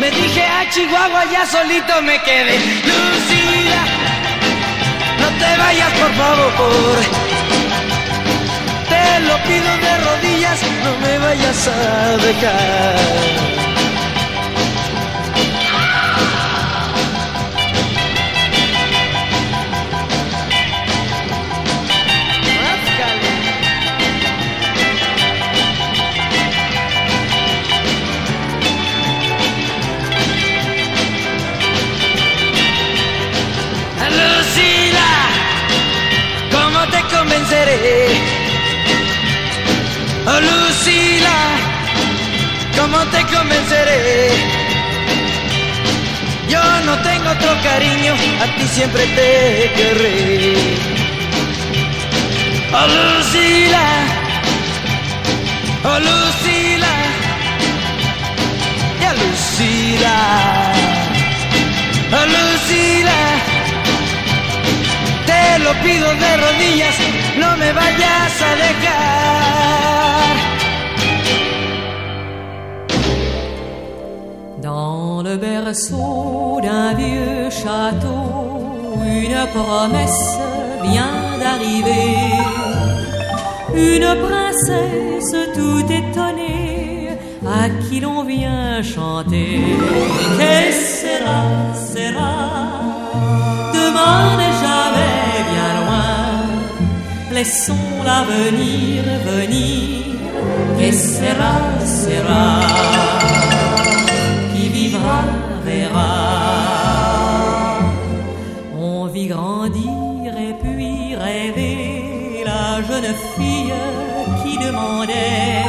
Me dije a Chihuahua, ya solito me quedé. Lucila, no te vayas por favor. Te lo pido de rodillas, no me vayas a dejar. Oh, Lucila, ¿cómo te convenceré? Yo no tengo otro cariño, a ti siempre te querré. Oh, Lucila, oh, Lucila, ya Lucila, oh, Lucila. Te lo pido de rodillas, no me vayas a dejar. Dans le berceau d'un vieux château, une promesse vient d'arriver. Une princesse tout étonnée à qui l'on vient chanter. Que sera, sera, jamais. Laissons l'avenir venir. Que sera, sera qui vivra verra. On vit grandir et puis rêver la jeune fille qui demandait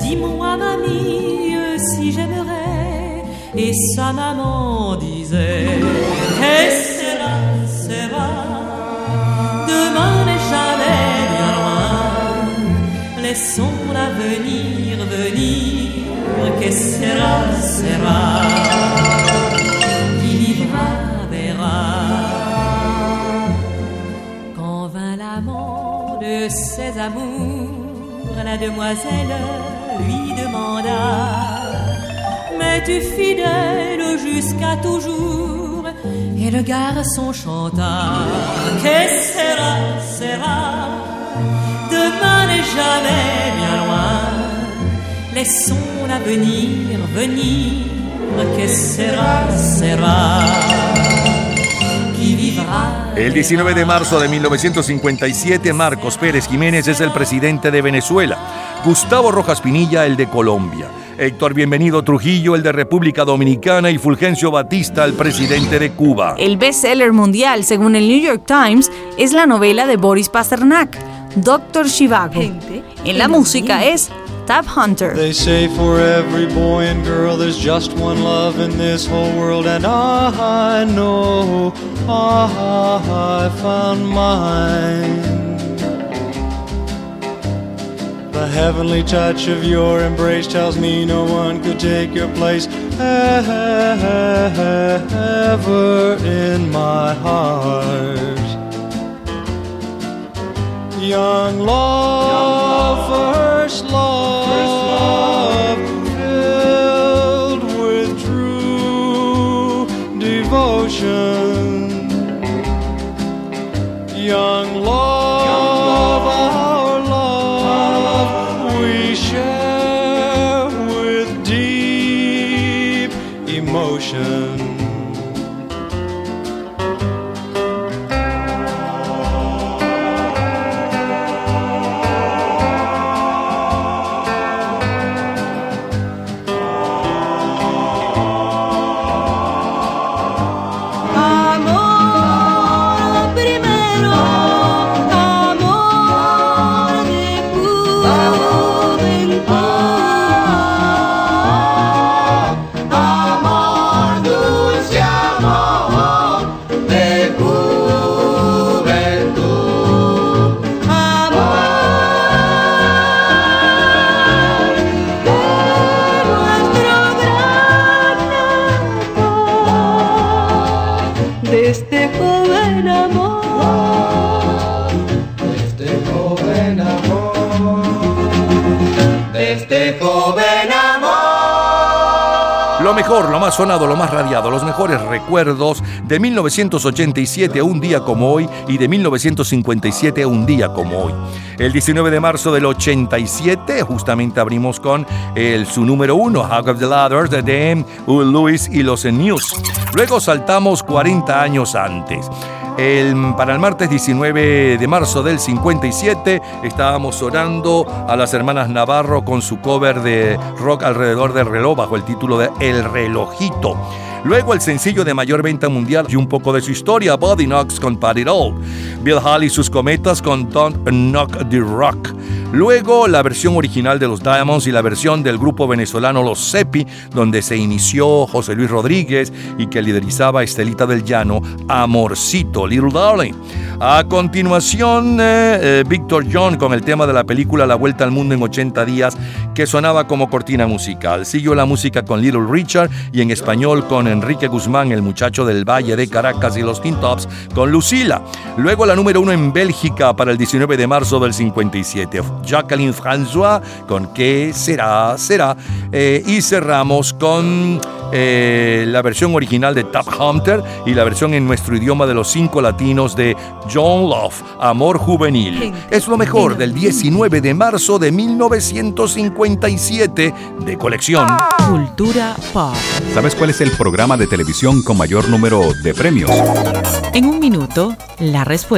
Dis-moi, mamie, si j'aimerais. Et sa maman disait jamais bien loin. Laissons l'avenir venir. Que sera, sera. Qui vivra verra. Quand vint l'amant de ses amours, la demoiselle lui demanda Mais-tu fidèle jusqu'à toujours Et le garçon chanta Que sera, sera Laissons l'avenir venir. Que sera, sera El 19 de marzo de 1957, Marcos Pérez Jiménez es el presidente de Venezuela, Gustavo Rojas Pinilla el de Colombia. Héctor Bienvenido Trujillo, el de República Dominicana, y Fulgencio Batista, el presidente de Cuba. El bestseller mundial, según el New York Times, es la novela de Boris Pasternak, Doctor Shivago. En la música es Tab Hunter. They say for every boy and girl there's just one love in this whole world, and I know I found mine. The heavenly touch of your embrace tells me no one could take your place ever in my heart. Young love, lo más sonado, lo más radiado, los mejores recuerdos de 1987 a un día como hoy y de 1957 a un día como hoy. El 19 de marzo del 87 justamente abrimos con su número uno, Hug of the Ladders de Huey Lewis y los News. Luego saltamos 40 años antes. El- para el martes 19 de marzo del 57 estábamos orando a las hermanas Navarro con su cover de rock alrededor del reloj bajo el título de El relojito. Luego el sencillo de mayor venta mundial y un poco de su historia, Body Knocks con It All. Bill Hall y sus cometas con Don't Knock the Rock. Luego la versión original de los Diamonds y la versión del grupo venezolano Los Cepi, donde se inició José Luis Rodríguez y que liderizaba Estelita del Llano, Amorcito, Little Darling. A continuación, eh, eh, Víctor John con el tema de la película La Vuelta al Mundo en 80 días, que sonaba como cortina musical. Siguió la música con Little Richard y en español con Enrique Guzmán, el muchacho del Valle de Caracas y los Teen Tops, con Lucila. Luego la número uno en Bélgica para el 19 de marzo del 57, Jacqueline François con ¿Qué será? Será. Eh, y cerramos con eh, la versión original de Top Hunter y la versión en nuestro idioma de los cinco latinos de John Love, Amor Juvenil. Es lo mejor del 19 de marzo de 1957 de colección. Cultura pop. ¿Sabes cuál es el programa de televisión con mayor número de premios? En un minuto, la respuesta.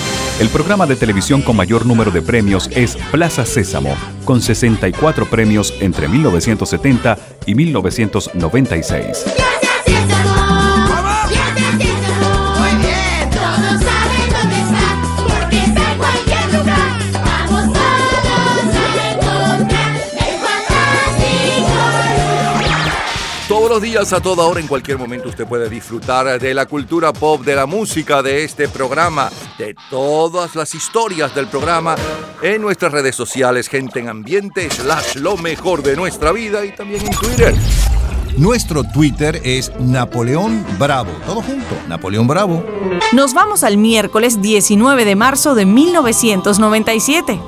El programa de televisión con mayor número de premios es Plaza Sésamo, con 64 premios entre 1970 y 1996. Los días, a toda hora, en cualquier momento, usted puede disfrutar de la cultura pop, de la música, de este programa, de todas las historias del programa en nuestras redes sociales, gente en ambiente, slash lo mejor de nuestra vida y también en Twitter. Nuestro Twitter es Napoleón Bravo. Todo junto, Napoleón Bravo. Nos vamos al miércoles 19 de marzo de 1997.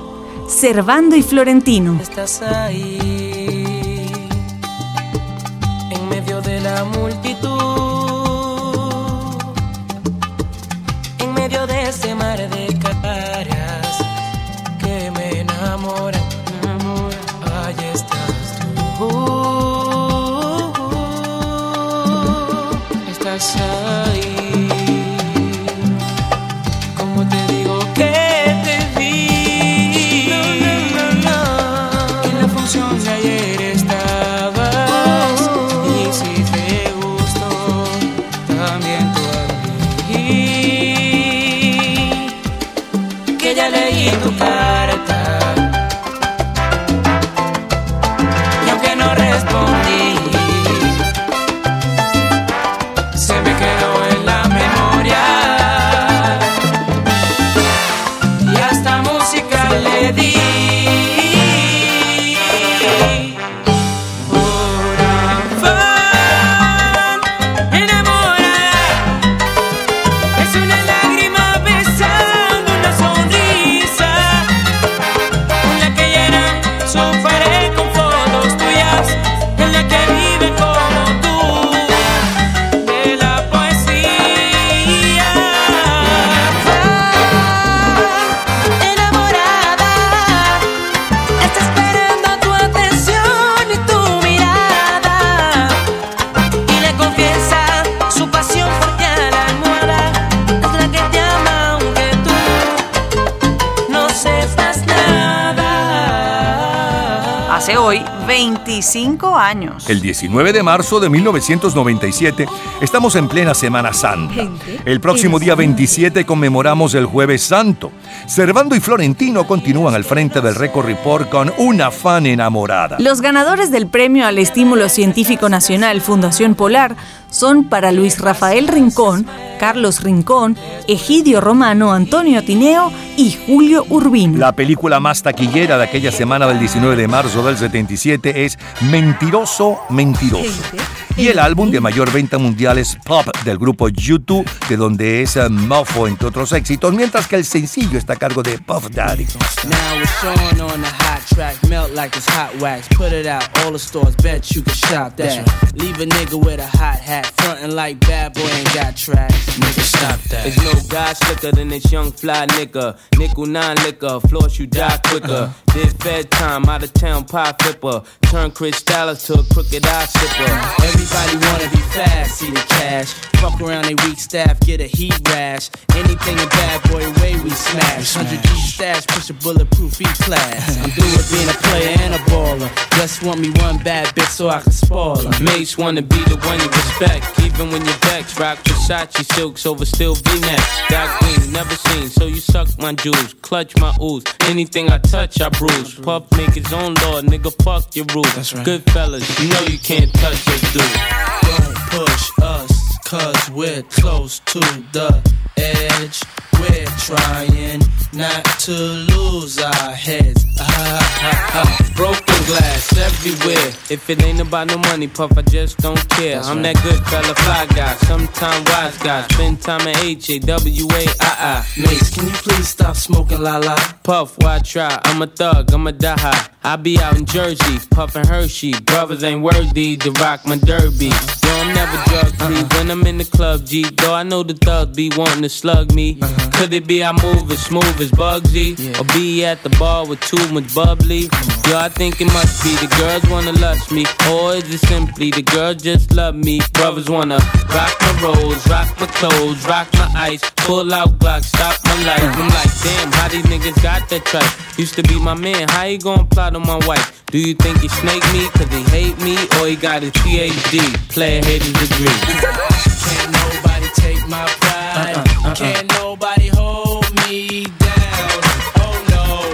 Servando y Florentino. Estás ahí, la. 25 años. El 19 de marzo de 1997 estamos en plena Semana Santa. El próximo día 27 conmemoramos el Jueves Santo. Servando y Florentino continúan al frente del Record Report con una fan enamorada. Los ganadores del Premio al Estímulo Científico Nacional Fundación Polar son para Luis Rafael Rincón, Carlos Rincón, Egidio Romano, Antonio Tineo y Julio Urbino. La película más taquillera de aquella semana del 19 de marzo del 77 es Mentiroso, Mentiroso. Y el álbum de mayor venta mundial es Pop del grupo U2, de donde es eh, Mofo, entre otros éxitos, mientras que el sencillo está a cargo de Puff Daddy. Now it's showing on the hot track, melt like it's hot wax. Put it out, all the stores, bet you can shop that. Leave a nigga with a hot hat, frontin' like bad boy ain't got tracks. Nigga, stop that. There's no guy slicker than this young fly nigga. Nickel nine liquor, floss you die quicker. Did fed time, out of town pie flipper. Turn Chris Dallas to a crooked eye sipper. Everybody wanna be fast, see the cash. Fuck around they weak staff, get a heat rash. Anything a bad boy way we smash. 100 G stash, push a bulletproof E class. I'm <laughs> through with being a player and a baller. Just want me one bad bitch so I can spoil her. Mates wanna be the one you respect, even when you're vexed. Rock Versace silks over still V-neck. Dark green, never seen, so you suck my jewels, clutch my ooze. Anything I touch, I bruise. Puff make his own law, nigga, fuck your rules. Good fellas, you know you can't touch this dude. Don't push us, cause we're close to the edge. We're trying not to lose our heads. Ah, ah, ah, Broken glass everywhere. If it ain't about no money, puff, I just don't care. I'm that good fella, fly guy, sometime wise guy. Spend time at H A W A I I. Mace, can you please stop smoking la la? Puff, why try? I'm a thug, I'm a die high. I be out in Jersey, puffin' Hershey. Brothers ain't worthy to rock my derby. Yo, I'm never drug free uh-uh. when I'm in the club, G. Though I know the thug be wanting to slug me. Uh-huh. Could it be I move as smooth as Bugsy? Or be at the bar with too much bubbly? Yo, I think it must be the girls wanna lust me. Or is it simply the girls just love me? Brothers wanna rock my rolls, rock my clothes, rock my ice. Pull out Glock, stop my life. I'm like, damn, how these niggas got that tripe? Used to be my man, how he gon' plot on my wife? Do you think he snake me cause he hate me? Or he got a PhD, player hating degree? <laughs> Can't nobody take my pride. Can't nobody hold me down. Oh no,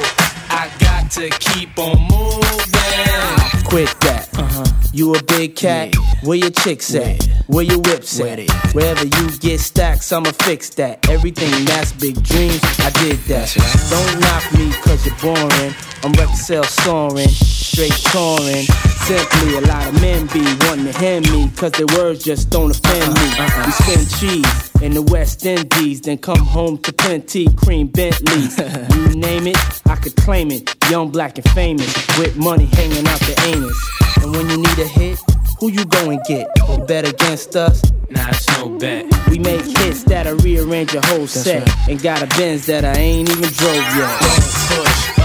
I got to keep on moving. Quit that. Uh-huh. You a big cat? Where your chicks at? Where your whips at? Wherever you get stacks, I'ma fix that. Everything that's big dreams, I did that. Don't knock me cause you're boring. I'm record sales soaring, straight touring. Simply a lot of men be wanting to hand me cause their words just don't offend me. Uh, uh, uh. We spend cheese in the West Indies, then come home to plenty cream Bentleys. <laughs> you name it, I could claim it. Young, black, and famous, with money hanging out the anus. And when you need a hit, who you go and get? Bet against us? Nah, it's no bet. We make hits that'll rearrange your whole set. And got a Benz that I ain't even drove yet. Don't push us,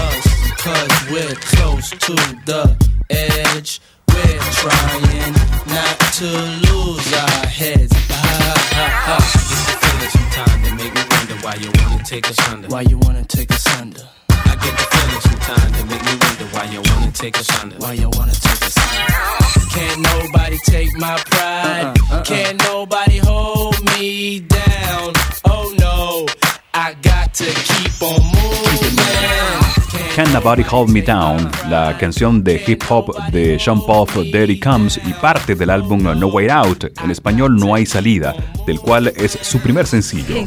cause we're close to the edge. We're trying not to lose our heads. I get the feeling sometimes that make me wonder why you wanna take us under. Why you wanna take us under? I get the feeling sometimes that make me wonder why you wanna take us under. Why you wanna take us under? Can't nobody take my pride. Uh-uh, uh-uh. Can't nobody hold me down. Oh no, I got to keep on moving. Can Nobody Hold Me Down, la canción de hip hop de Sean Puff, There It Comes y parte del álbum No Way Out, en español No Hay Salida, del cual es su primer sencillo.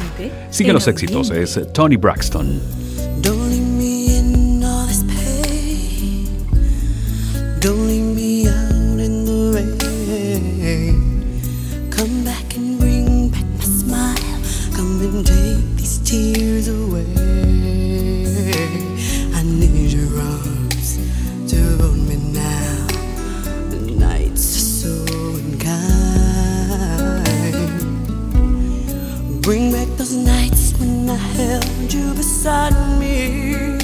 Siguen los éxitos, es Tony Braxton. inside me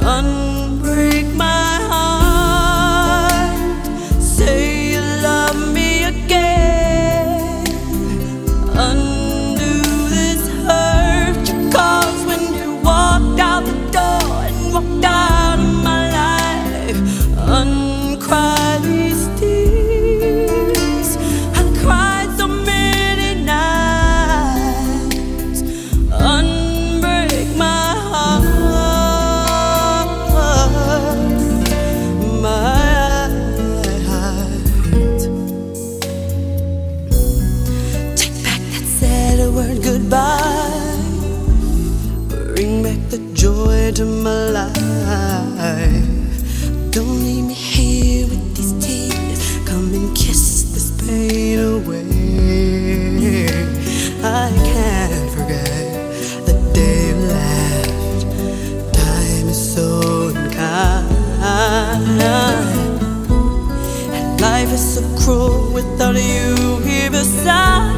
unbreak my heart. Say you love me again. Undo this hurt you caused when you walked out the door and walked out joy to my life. Don't leave me here with these tears. Come and kiss this pain away. I can't forget the day you left. Time is so unkind. And life is so cruel without you here beside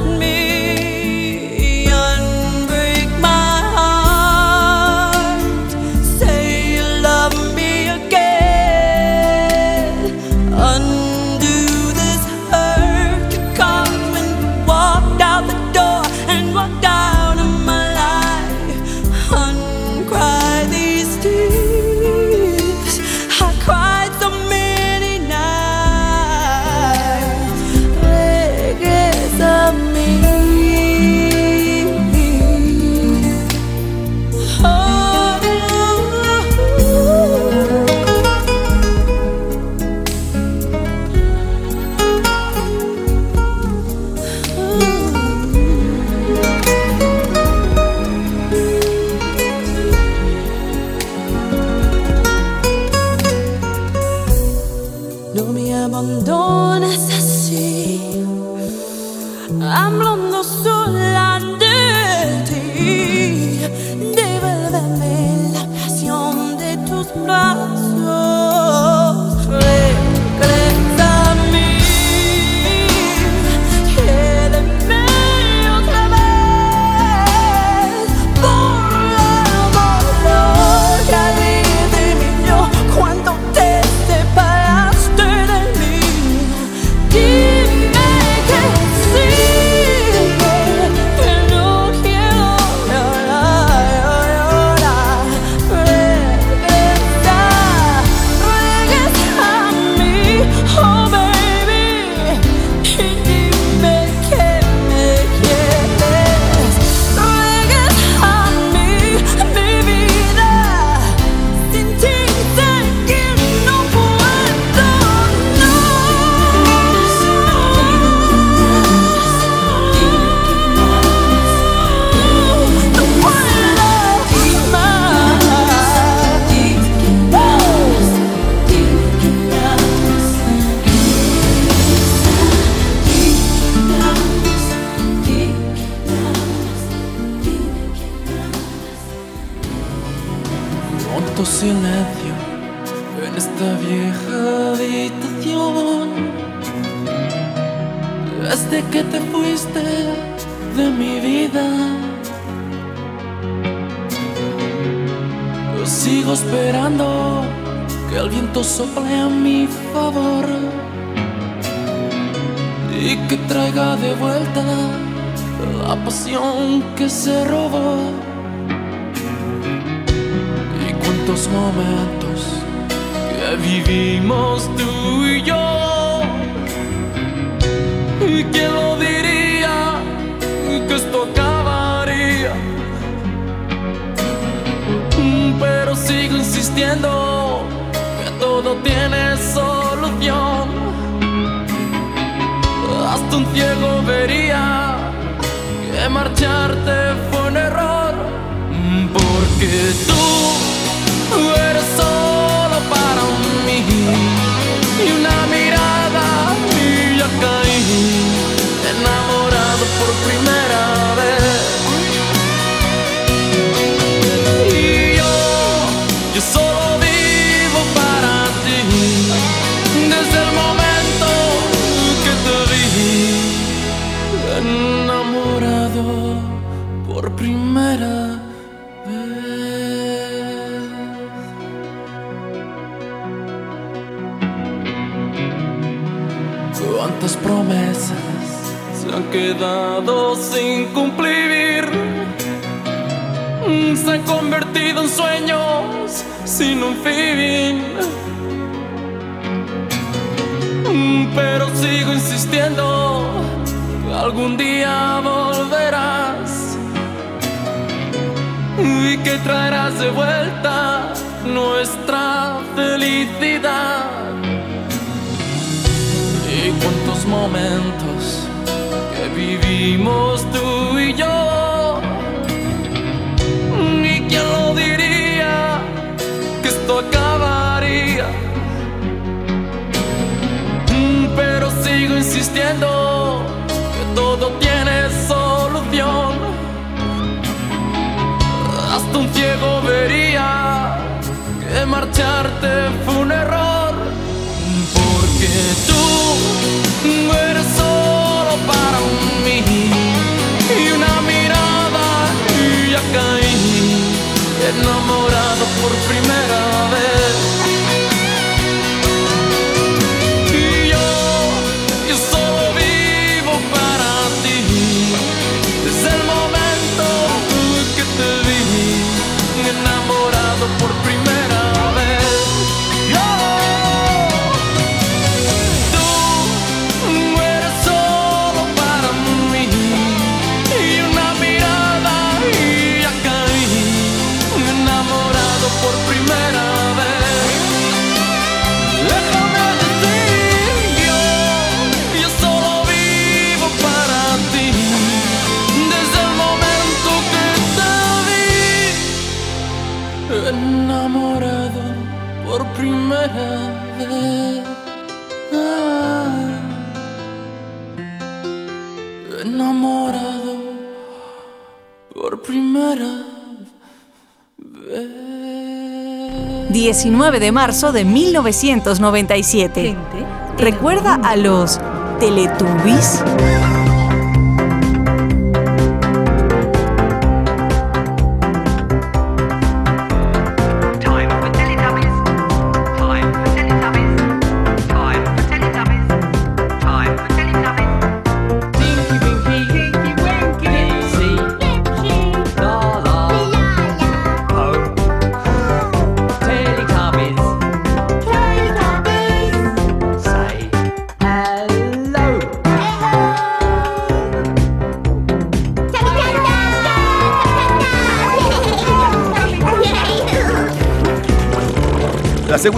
Desde que te fuiste de mi vida, yo sigo esperando que el viento sople a mi favor y que traiga de vuelta la pasión que se robó. Y cuántos momentos que vivimos tú y yo. ¿Y quién lo diría que esto acabaría? Pero sigo insistiendo que todo tiene solución. Hasta un ciego vería que marcharte fue un error. Porque tú eres solo para mí. Y una quedado sin cumplir. Se han convertido en sueños sin un fin. Pero sigo insistiendo algún día volverás y que traerás de vuelta nuestra felicidad. Y cuántos momentos vivimos tú y yo. ¿Y quién lo diría que esto acabaría? Pero sigo insistiendo que todo tiene solución. Hasta un ciego vería que marcharte fue un error. Porque tú eres solo para mí. Y una mirada y ya caí enamorado por primera vez. 19 de marzo de 1997. ¿Recuerda a los Teletubbies?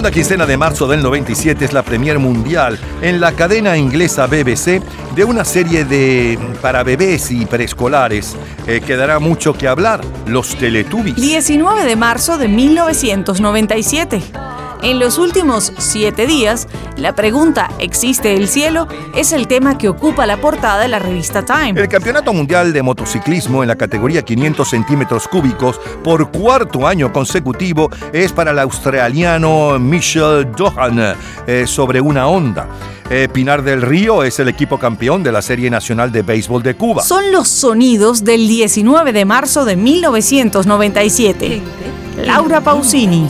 Segunda quincena de marzo del 97 es la premier mundial en la cadena inglesa BBC de una serie de para bebés y preescolares eh, que dará mucho que hablar, los Teletubbies. 19 de marzo de 1997. En los últimos siete días, la pregunta ¿existe el cielo? es el tema que ocupa la portada de la revista Time. El Campeonato Mundial de Motociclismo en la categoría 500 centímetros cúbicos por cuarto año consecutivo es para el australiano Michel Dohan eh, sobre una Honda. Eh, Pinar del Río es el equipo campeón de la Serie Nacional de Béisbol de Cuba. Son los sonidos del 19 de marzo de 1997. Laura Pausini.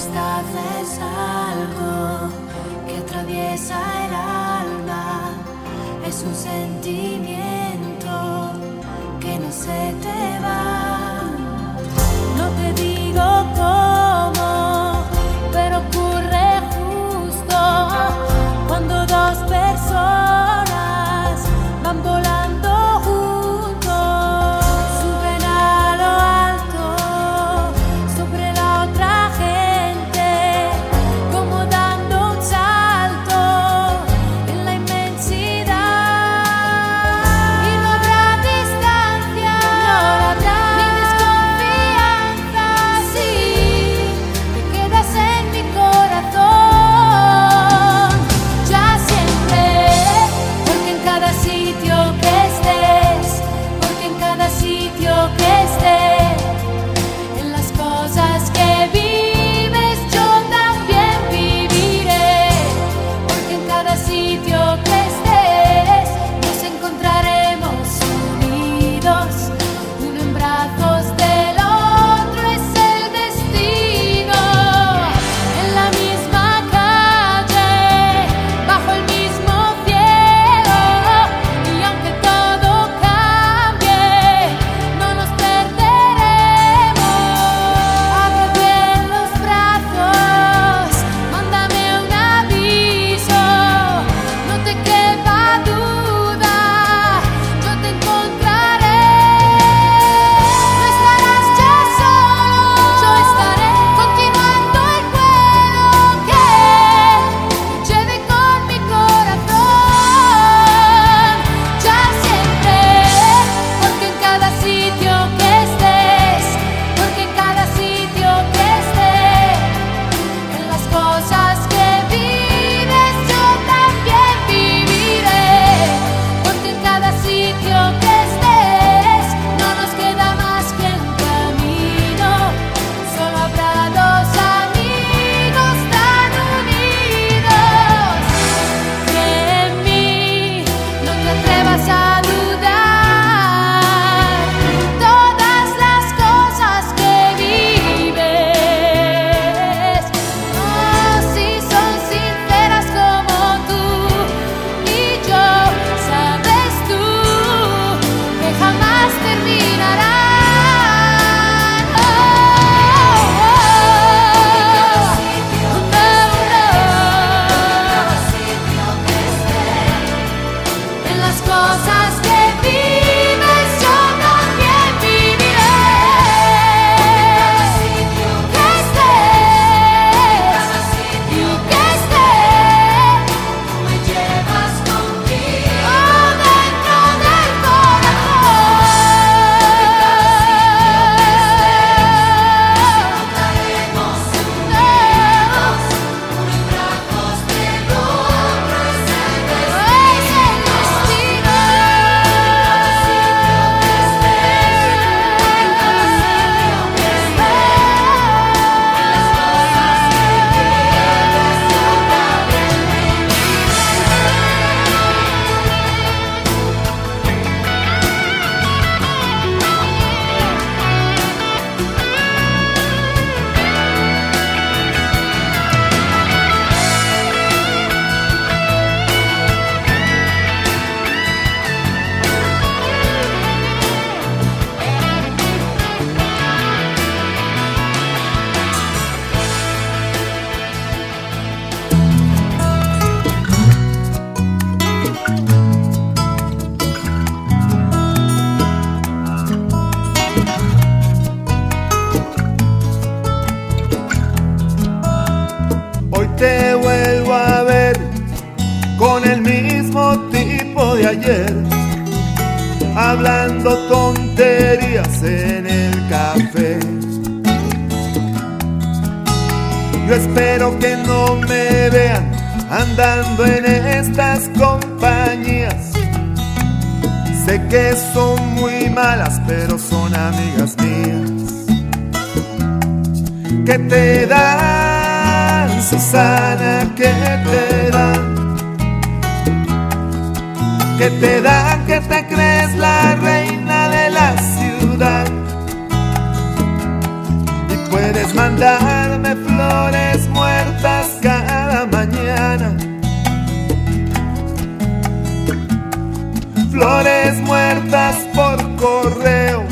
Muertas por correo.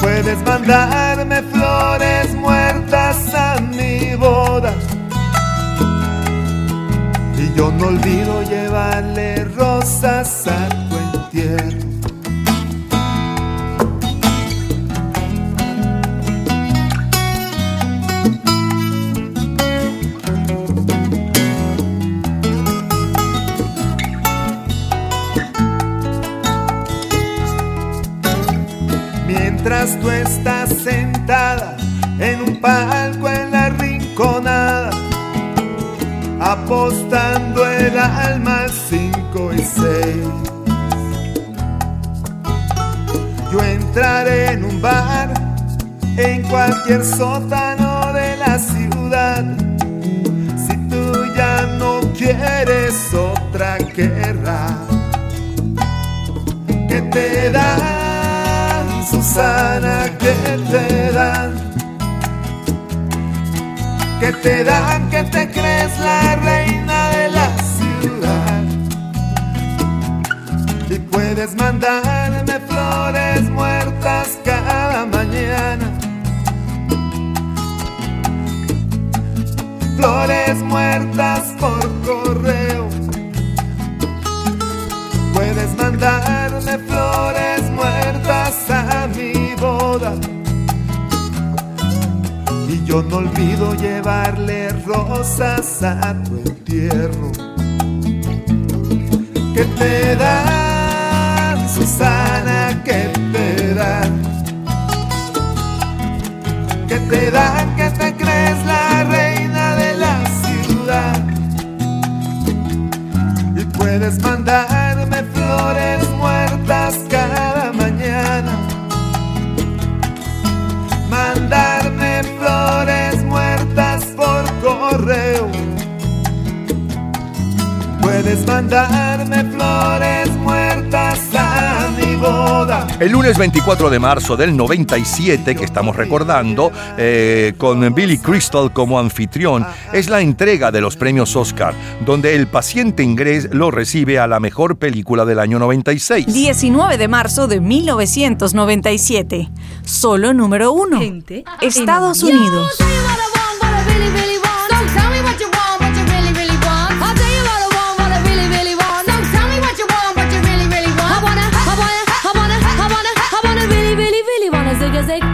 Puedes mandarme flores muertas a mi boda. Y yo no olvido llevarle rosas a tu entierro. Mientras tú estás sentada en un palco en la rinconada, apostando el alma al 5 y 6. Yo entraré en un bar, en cualquier sótano de la ciudad. Si tú ya no quieres otra guerra, que te dan, Susana, que te dan? que te dan que te crees la reina de la ciudad. Y puedes mandarme flores muertas cada mañana. Flores muertas por correo yo no olvido llevarle rosas a tu entierro. ¿Qué te dan, Susana? ¿Qué te dan? ¿Qué te dan que te crees la reina de la ciudad? Y puedes mandarme flores Puedes mandarme flores muertas a mi boda. El lunes 24 de marzo del 97, que estamos recordando, eh, con Billy Crystal como anfitrión, es la entrega de los premios Oscar, donde el paciente inglés lo recibe a la mejor película del año 96. 19 de marzo de 1997. Solo número uno. Estados Unidos. music.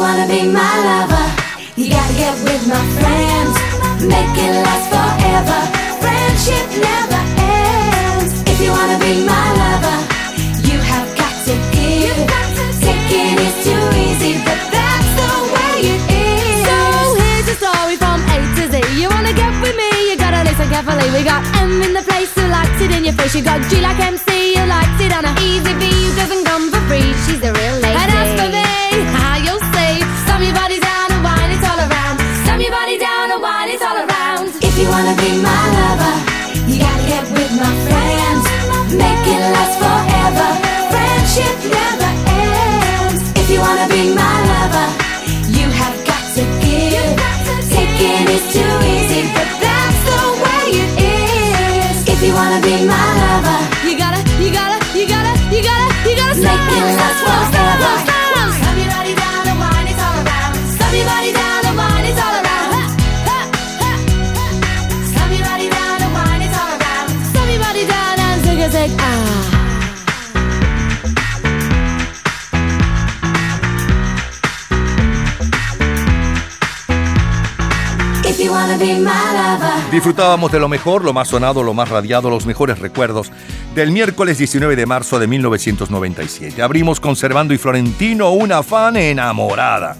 you wanna be my lover, you gotta get with my friends. Make it last forever. Friendship never ends. If you wanna be my lover, you have got to give. Taking is too easy, but that's the way it is. So here's your story from A to Z. You wanna get with me? You gotta listen carefully. We got M in the place who likes it in your face. You got G like MC who likes it on a Easy V doesn't come for free. She's a real lady. Friendship never ends. If you wanna be my lover, you have got to give. Taking is too easy, but that's the way it is. If you wanna be my lover, You gotta, you gotta, you gotta, you gotta, you gotta Make it last stop, stop, forever. stop. Your body down and wine it all around. Your body down and wine Disfrutábamos de lo mejor, lo más sonado, lo más radiado, los mejores recuerdos del miércoles 19 de marzo de 1997. Abrimos con Servando y Florentino, una fan enamorada.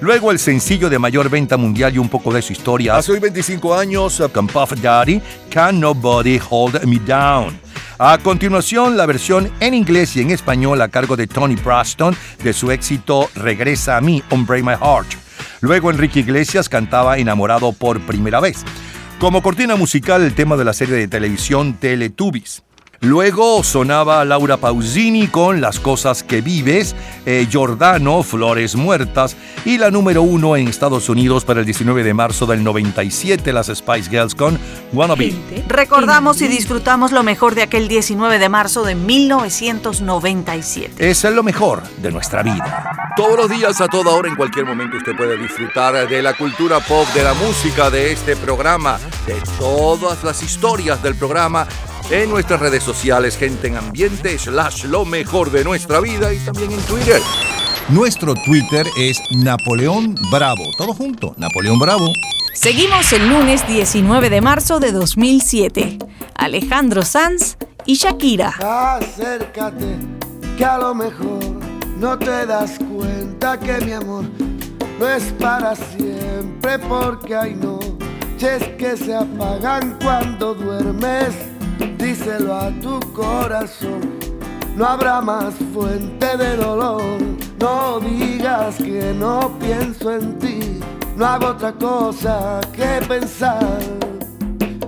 Luego el sencillo de mayor venta mundial y un poco de su historia. Hace hoy 25 años, con Puff Daddy, Can Nobody Hold Me Down. A continuación, la versión en inglés y en español a cargo de Tony Braston de su éxito Regresa a mí, On Break My Heart. Luego Enrique Iglesias cantaba Enamorado por primera vez. Como cortina musical el tema de la serie de televisión Teletubbies. Luego sonaba Laura Pausini con Las cosas que vives, eh, Giordano, Flores Muertas, y la número uno en Estados Unidos para el 19 de marzo del 97, las Spice Girls con Wannabe. Recordamos y disfrutamos lo mejor de aquel 19 de marzo de 1997. Es lo mejor de nuestra vida. Todos los días, a toda hora, en cualquier momento, usted puede disfrutar de la cultura pop, de la música, de este programa, de todas las historias del programa en nuestras redes sociales, gente en ambiente, slash lo mejor de nuestra vida y también en Twitter. Nuestro Twitter es Napoleón Bravo. Todo junto, Napoleón Bravo. Seguimos el lunes 19 de marzo de 2007. Alejandro Sanz y Shakira. Acércate, que a lo mejor no te das cuenta que mi amor no es para siempre, porque hay noches que se apagan cuando duermes. Díselo a tu corazón, no habrá más fuente de dolor. No digas que no pienso en ti, no hago otra cosa que pensar.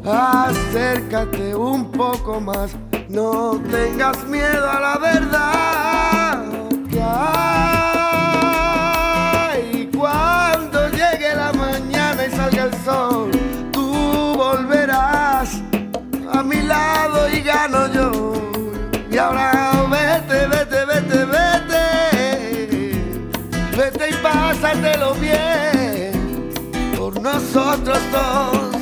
Acércate un poco más, no tengas miedo a la verdad. Que nosotros dos.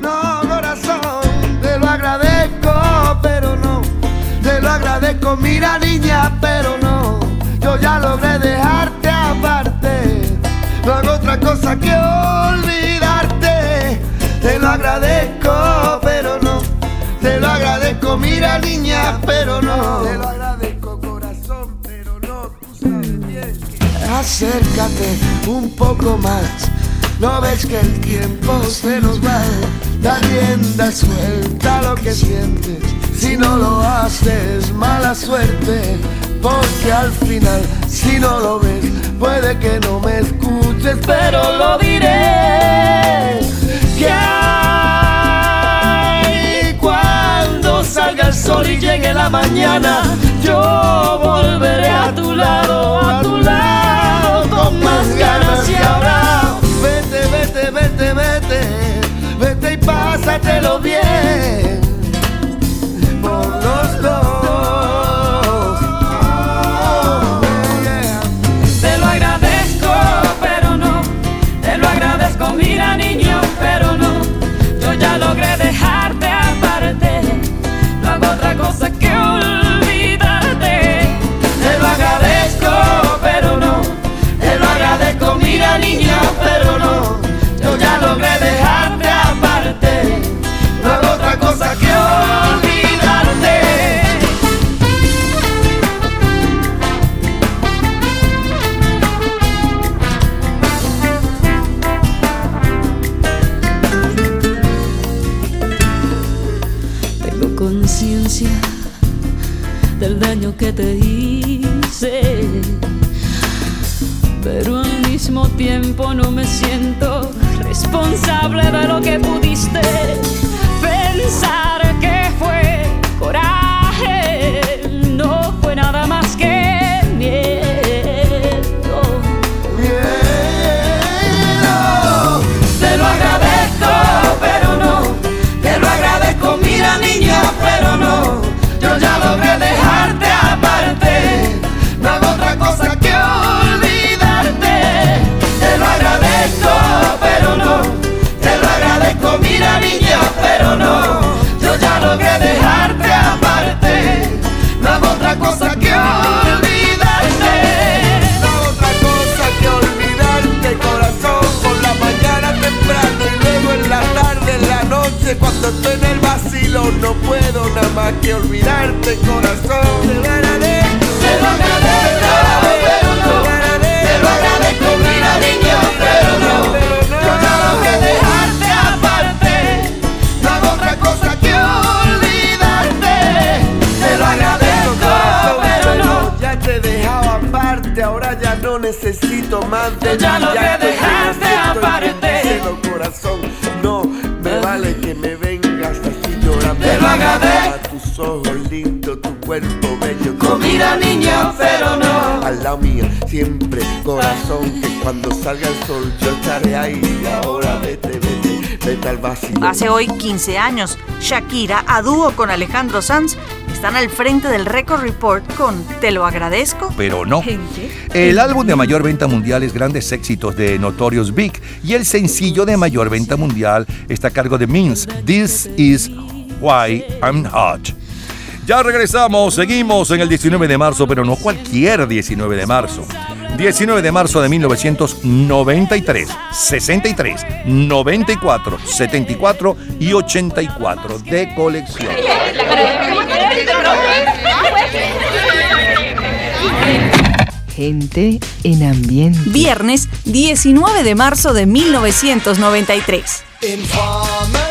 No, corazón, te lo agradezco, pero no. Te lo agradezco, mira niña, pero no. Yo ya logré dejarte aparte. No hago otra cosa que olvidarte. Te lo agradezco, pero no. Te lo agradezco, mira niña, pero no. Te lo agradezco, corazón, pero no. Tú sabes bien. Acércate un poco más. No ves que el tiempo se nos va. Da rienda suelta lo que sientes. Si no lo haces, mala suerte. Porque al final, si no lo ves, puede que no me escuches, pero lo diré. Que hay cuando salga el sol y llegue la mañana, yo volveré a tu lado, a tu lado, Vete, vete, vete, vete, vete y pásatelo bien que te hice. Pero al mismo tiempo no me siento responsable de lo que pudiste pensar que fue coraje. Mira, niña, pero no. Al lado mío, siempre, corazón, que cuando salga el sol yo estaré ahí. Y ahora vete, vete, vete al vacío. Hace hoy 15 años, Shakira, a dúo con Alejandro Sanz, están al frente del Record Report con Te lo agradezco. Pero no. Gente. El álbum de mayor venta mundial es Grandes Éxitos de Notorious Big y el sencillo de mayor venta mundial está a cargo de Means, This Is Why I'm Hot. Ya regresamos, seguimos en el 19 de marzo, pero no cualquier 19 de marzo. 19 de marzo de 1993, 63, 94, 74 y 84 de colección. Gente en ambiente. Viernes 19 de marzo de 1993. Informer,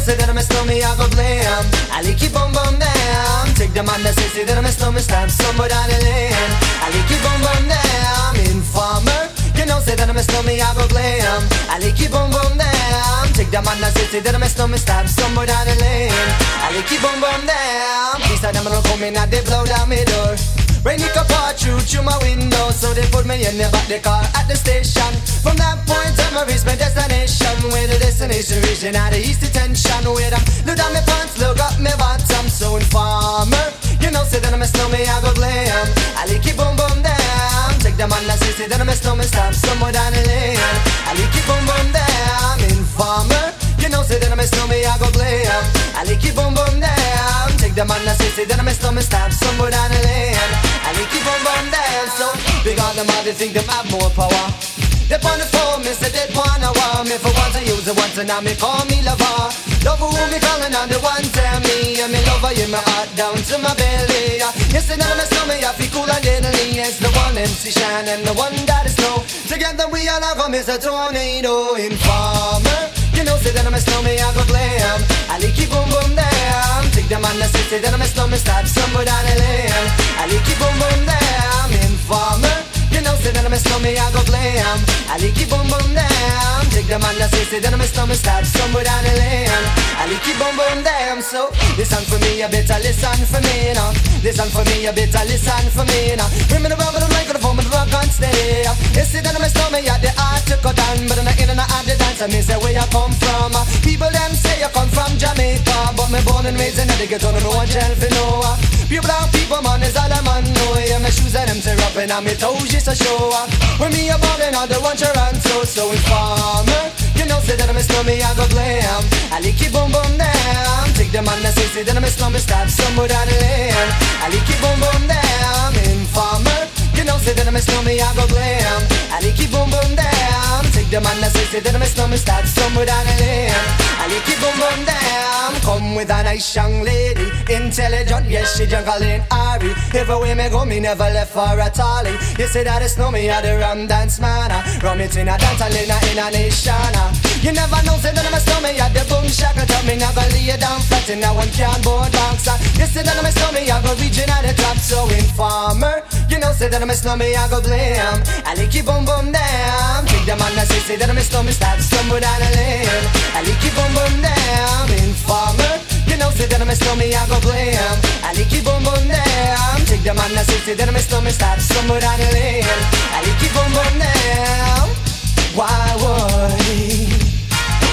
you know say that I'm a stormy, I go blam. I like on bum down. Take the man that say say that I'm a stormy, stab somewhere down the lane. I like keep on bum down. Informer, you know say that I'm a stormy, I go blam. I like on bum down. Take the man that say say that I'm a stormy, stab somewhere down the lane. I like on bum down. Please tell them I don't come in and they blow down my door. Rain it up through through my window So they put me in the back the car at the station. From that point on I reached my destination. Where the destination region out of east detention. Where I look down my pants, look up my bottom So informer, you know say that I'm a snowman I go glam. I like it boom boom down Take the man that say say that I'm a snowman Stop somewhere down the lane. I like it boom boom down Informer, you know say that I'm a snowman I go glam. I like it boom boom down Take the man that say say that I'm a snowman Stop somewhere down the lane I like it boom boom down So because them all they think them have more power they on the phone, me say they want me for once I use it once and now me call me lover. Love who me calling on the one tell me and me lover in my heart down to my belly. Yes, and now me stomach I feel cool and deadly. It's the one MC Shine and the one that is snow. Together we all as a tornado informer. You know, say that I'm a snowman, I go glam. I like it boom boom down. Take the man that say, say that I'm a snowman, start somewhere down the lane. I like it boom boom down. Informer. You know, say that I'm a snowman, I go glam. I like it boom boom down. Take the man that say, say that I'm a snowman, start somewhere down the lane. I like it boom boom down. So listen for me, you better listen for me now. Listen for me, you better listen for me now. Bring me the rubber, the microphone, but the rock on steady. You see that I'm a snowman, yeah, the art to cut down, but I'm not in and out the dance. I say where you come from. People them say you come from Jamaica, but me born and raised in the ghetto, no one for no. Pure brown people, man, is all I'm on. know. Yeah, my shoes and them tear up and me toes just a show. When me a ballin' on the one Toronto, so informer. You know, say that I'm a snowman, I go glam. I like it boom boom down. Take the man that say, say that I'm a snowman, stop somewhere down the lane. I like it boom boom down. Informer. Know, say that I'm a snowman, I go glam. I like boom boom down. Take the man that say, say that I'm a snowman, start somewhere down the lane. I like boom boom down. Come with a nice young lady, intelligent, yes she juggling Ari. Everywhere me go, me never left for a tally. You say that no me, I the rum dance man. Rum it in a dance, in a in a nation. Uh. You never know, say that I'm a snowman, yeah the boom shaka tell me never lay you down flat in a one can board. So you say that I'm a snowman, I go region at the top. So informer, you know say that I'm a snowman, I go blam. I like you boom boom down. Take the man that say say that I'm a snowman, stop stumble down a lane. I like you boom boom down. Informer. You know, say that I'm a snowman, I go blam. I like you boom boom down. Take the man that say, say that I'm a snowman, start stumble down the lane. I like you boom boom down. Why would?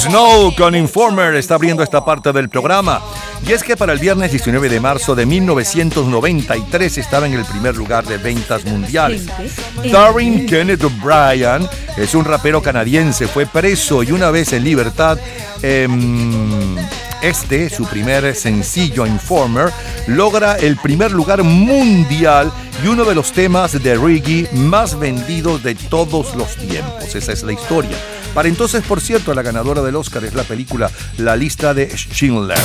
Snow con Informer está abriendo esta parte del programa. Y es que para el viernes 19 de marzo de 1993 estaba en el primer lugar de ventas mundiales. Darren Kenneth O'Brien es un rapero canadiense, fue preso y una vez en libertad, em, este, su primer sencillo Informer, logra el primer lugar mundial y uno de los temas de reggae más vendidos de todos los tiempos. Esa es la historia. Para entonces, por cierto, la ganadora del Oscar es la película La lista de Schindler.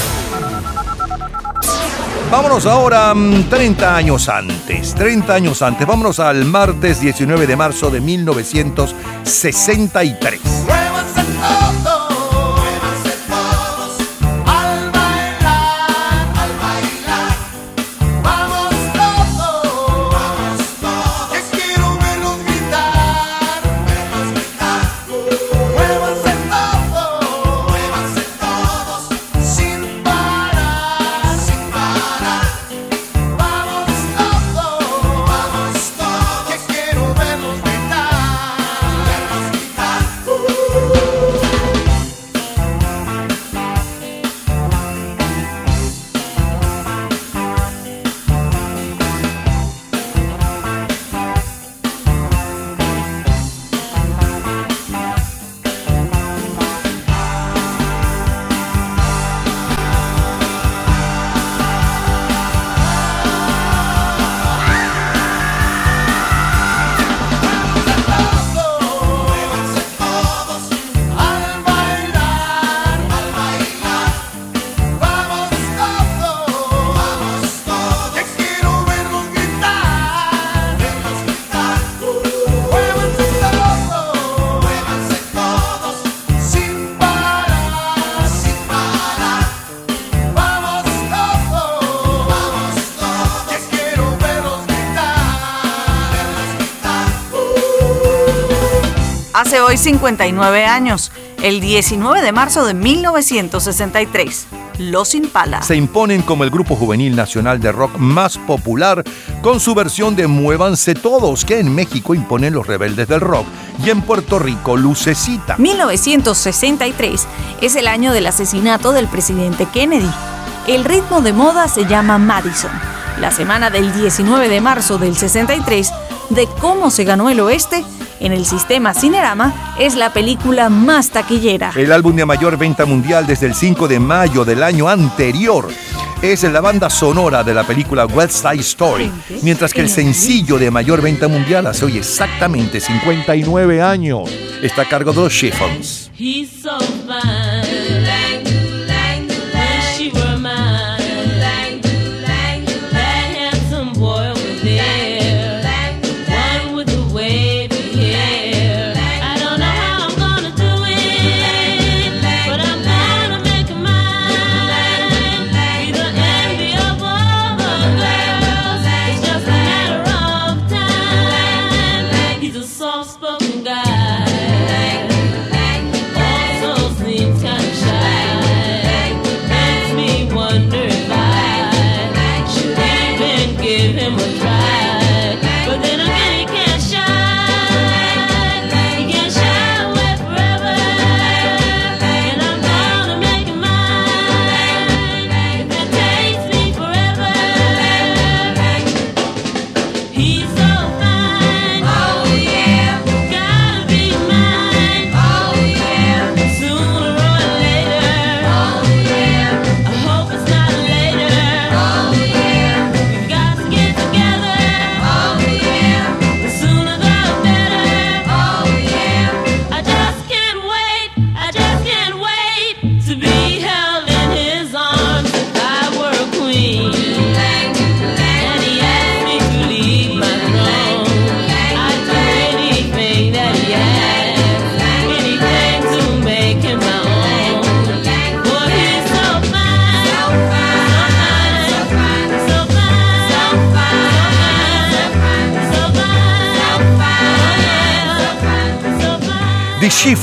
Vámonos ahora mm, 30 años antes, 30 años antes, vámonos al martes 19 de marzo de 1963. 59 años, el 19 de marzo de 1963, Los Impala. Se imponen como el grupo juvenil nacional de rock más popular con su versión de Muévanse Todos, que en México imponen los rebeldes del rock y en Puerto Rico Lucecita. 1963 es el año del asesinato del presidente Kennedy. El ritmo de moda se llama Madison. La semana del 19 de marzo del 63, de cómo se ganó el oeste, en el sistema Cinerama, es la película más taquillera. El álbum de mayor venta mundial desde el 5 de mayo del año anterior es la banda sonora de la película West Side Story, mientras que el sencillo de mayor venta mundial hace hoy exactamente 59 años. Está a cargo de los Chiffons.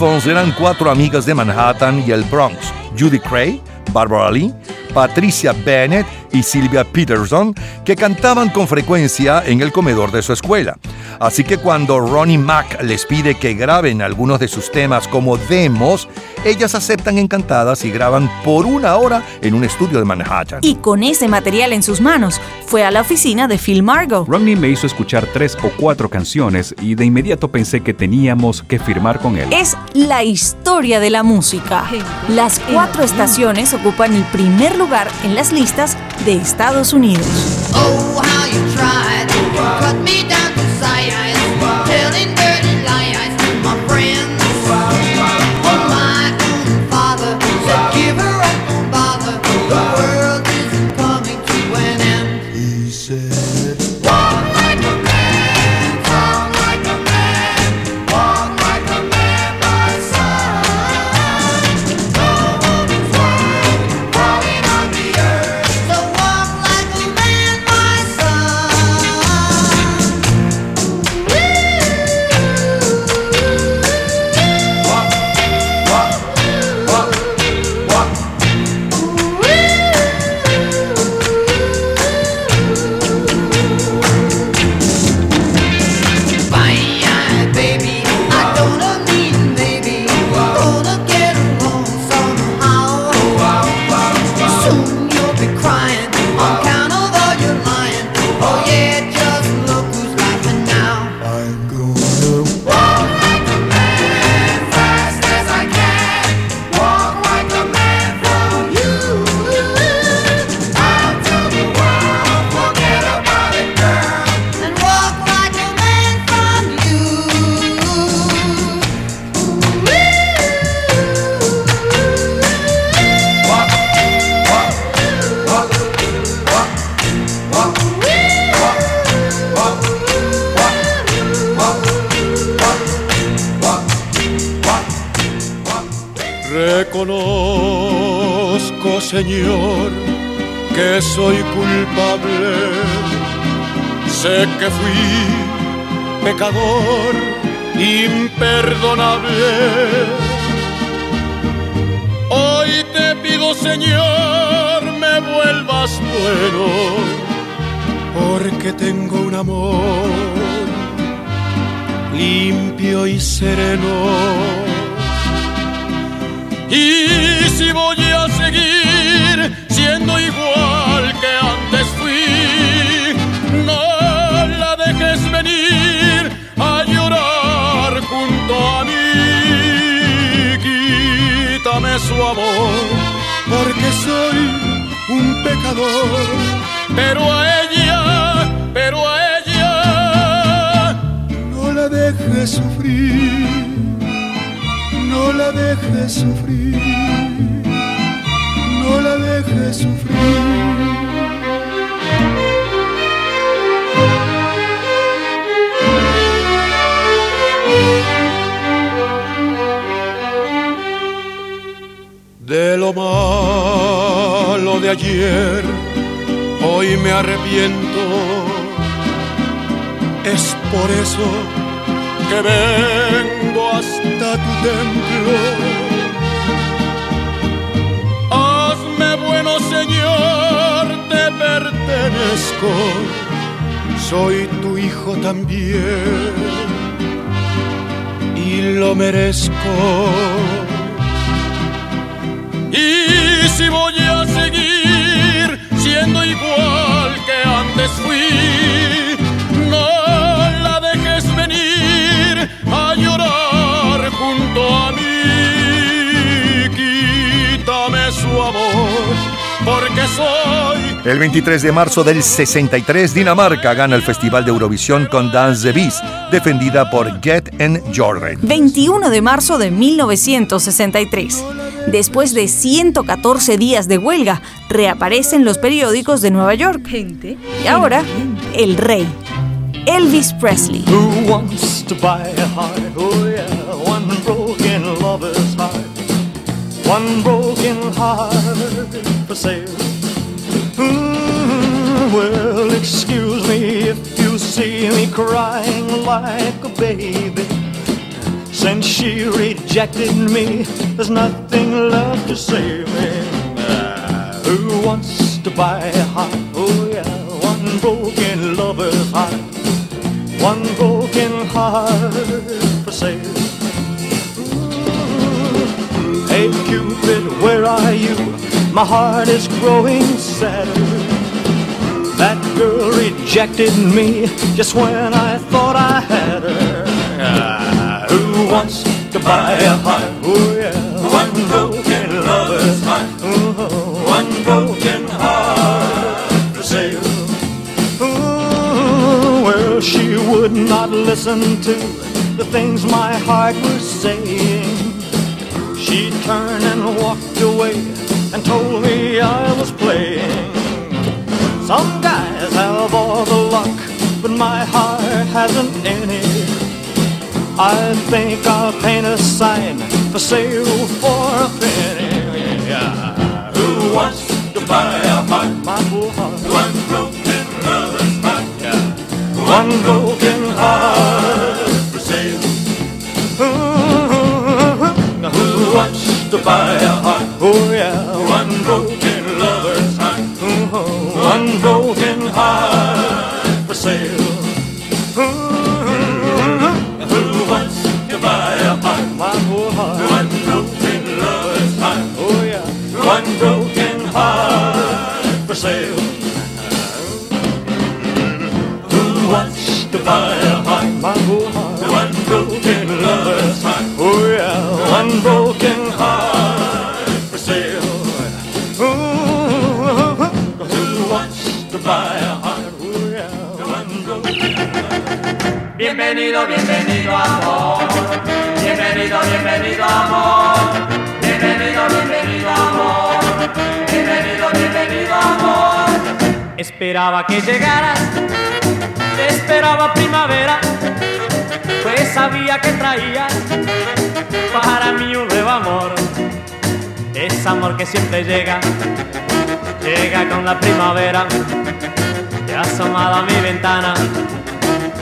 Eran cuatro amigas de Manhattan y el Bronx. Judy Cray, Barbara Lee, Patricia Bennett y Sylvia Peterson, que cantaban con frecuencia en el comedor de su escuela. Así que cuando Ronnie Mack les pide que graben algunos de sus temas como demos, ellas aceptan encantadas y graban por una hora en un estudio de Manhattan. Y con ese material en sus manos, fue a la oficina de Phil Margo. Ronnie me hizo escuchar tres o cuatro canciones y de inmediato pensé que teníamos que firmar con él. Es la historia de la música. Las cuatro estaciones ocupan el primer lugar en las listas de Estados Unidos. Oh, how you tried to cut me down 23 de marzo del 63, Dinamarca gana el Festival de Eurovisión con Dance the Beast, defendida por Get and Jordan. 21 de marzo de 1963. Después de 114 días de huelga, reaparece en los periódicos de Nueva York. Y ahora, el rey, Elvis Presley. Who wants to buy a heart? Oh yeah, one broken lover's heart. One broken heart for sale. Well, excuse me if you see me crying like a baby. Since she rejected me, there's nothing left to save me. Ah, who wants to buy a heart? Oh yeah, one broken lover's heart. One broken heart for sale. Ooh. Hey Cupid, where are you? My heart is growing sadder. Rejected me just when I thought I had her. Ah, who wants to buy a heart? Oh yeah, one broken lover's heart. Oh, one broken heart for sale. Ooh, well, she would not listen to the things my heart was saying. She turned and walked away and told me I was playing. Some guys have all the luck, but my heart hasn't any. I think I'll paint a sign for sale for a penny. Yeah. Who wants to buy a heart? My poor heart. One broken lover's heart. Yeah. One broken heart for sale. Mm-hmm. Who wants to buy a heart? Oh yeah. One sale. Who wants to buy a heart? My poor heart. One broken heart. Oh yeah. One broken heart for sale. Bienvenido, bienvenido amor. Bienvenido, bienvenido amor. Bienvenido, bienvenido amor. Bienvenido, bienvenido amor. Esperaba que llegaras, esperaba primavera, pues sabía que traías para mí un nuevo amor. Es amor que siempre llega, llega con la primavera, y asomado a mi ventana,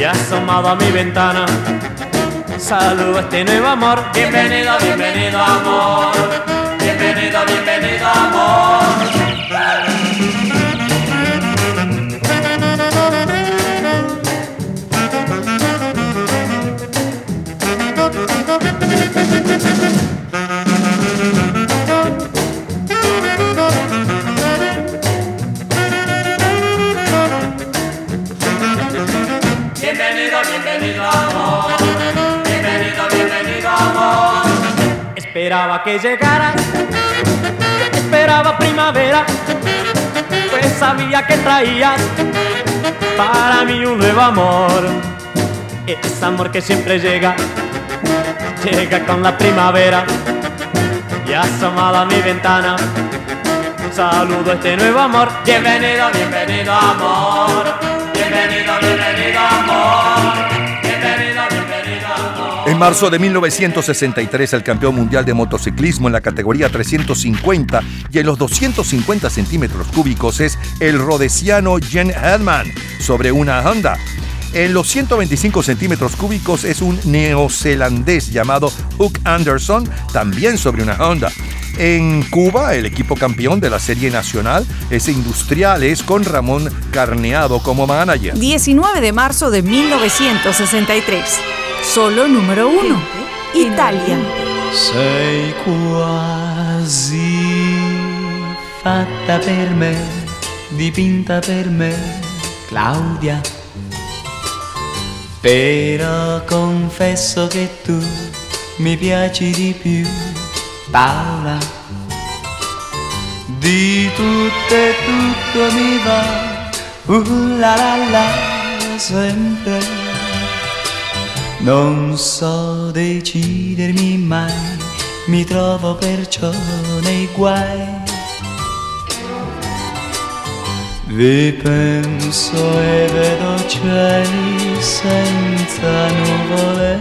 y asomado a mi ventana, saludo este nuevo amor. Bienvenido, bienvenido amor. Bienvenido, bienvenido amor. Que llegaras, esperaba primavera, pues sabía que traías para mí un nuevo amor. Es amor que siempre llega, llega con la primavera y asomado a mi ventana. Saludo este nuevo amor. Bienvenido, bienvenido amor. Bienvenido, bienvenido amor. En marzo de 1963, el campeón mundial de motociclismo en la categoría 350 y en los 250 centímetros cúbicos es el rodesiano Jen Hedman sobre una Honda. En los 125 centímetros cúbicos es un neozelandés llamado Hook Anderson, también sobre una Honda. En Cuba, el equipo campeón de la Serie Nacional es Industriales con Ramón Carneado como manager. 19 de marzo de 1963. Solo número uno. Italia. Sei quasi fatta per me, dipinta per me, Claudia. Però confesso che tu mi piaci di più, Paola. Di tutto e tutto mi va, uh la la la, sempre. Non so decidermi mai mi trovo perciò nei guai. Vi penso e vedo cieli senza nuvole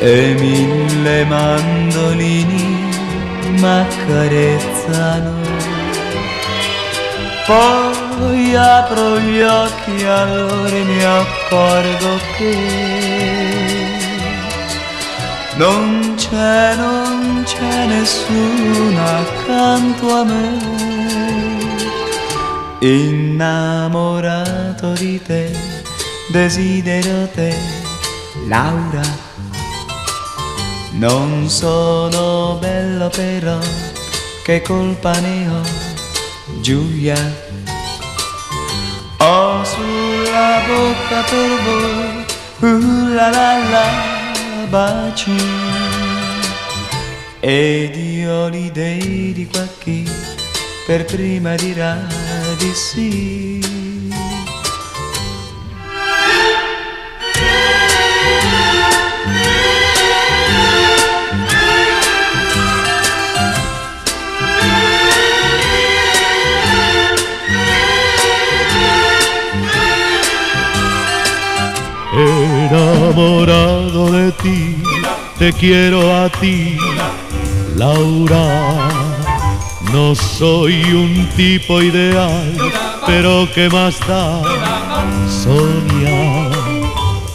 e mille mandolini m'accarezzano. Poi apro gli occhi allora mi accorgo che non c'è, non c'è nessuno accanto a me. Innamorato di te, desidero te, Laura. Non sono bello però, che colpa ne ho, Giulia. Bocca per voi, uh la la la, baci. Ed io l'idea di qua chi per prima dirà di sì. Enamorado de ti, te quiero a ti, Laura. No soy un tipo ideal, pero ¿qué más da? Sonia,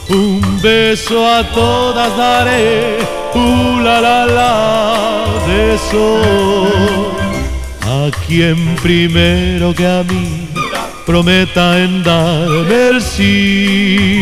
un beso a todas daré, uh, la la beso. A quien primero que a mí prometa en darme el sí.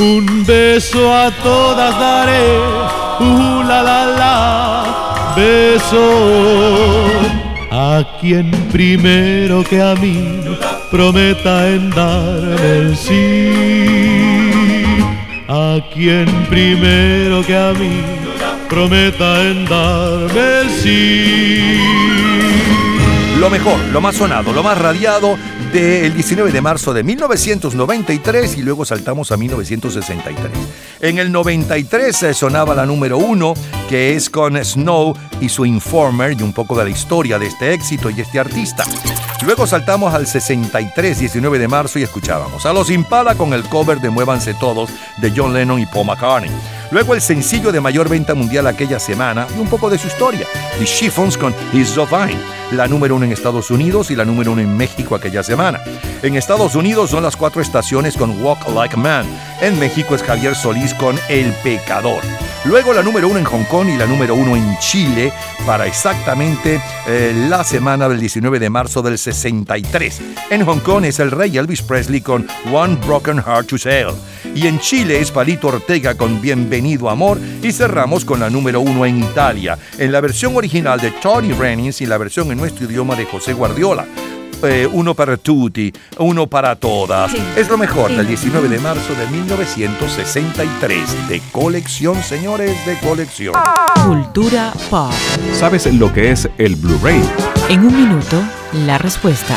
Un beso a todas daré, uh, la la la, beso a quien primero que a mí prometa en darme el sí. A quien primero que a mí prometa en darme el sí. Lo mejor, lo más sonado, lo más radiado del 19 de marzo de 1993 y luego saltamos a 1963. En el 93 eh, sonaba la número uno, que es con Snow y su Informer y un poco de la historia de este éxito y este artista. Luego saltamos al 63, 19 de marzo y escuchábamos a Los Impala con el cover de Muévanse Todos de John Lennon y Paul McCartney. Luego el sencillo de mayor venta mundial aquella semana y un poco de su historia, The Chiffons con So Fine, la número uno en Estados Unidos y la número uno en México aquella semana. En Estados Unidos son las cuatro estaciones con Walk Like Man. En México es Javier Solís con El Pecador. Luego la número uno en Hong Kong y la número uno en Chile para exactamente eh, la semana del 19 de marzo del 63. En Hong Kong es el rey Elvis Presley con One Broken Heart to Sell. Y en Chile es Palito Ortega con Bienvenido Amor. Y cerramos con la número uno en Italia, en la versión original de Tony Rennings y la versión en nuestro idioma de José Guardiola. Eh, uno para tutti, uno para todas. Es lo mejor del 19 de marzo de 1963. De colección, señores, de colección. Cultura pop. ¿Sabes lo que es el Blu-ray? En un minuto, la respuesta.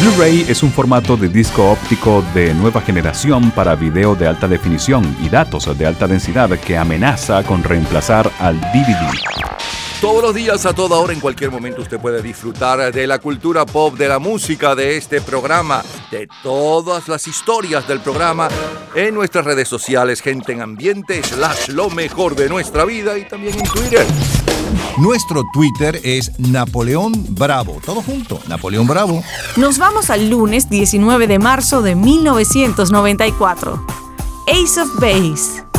Blu-ray es un formato de disco óptico de nueva generación para video de alta definición y datos de alta densidad que amenaza con reemplazar al DVD. Todos los días, a toda hora, en cualquier momento, usted puede disfrutar de la cultura pop, de la música, de este programa, de todas las historias del programa en nuestras redes sociales, gente en ambiente, slash lo mejor de nuestra vida y también en Twitter. Nuestro Twitter es Napoleón Bravo. Todo junto, Napoleón Bravo. Nos vamos al lunes 19 de marzo de 1994. Ace of Base.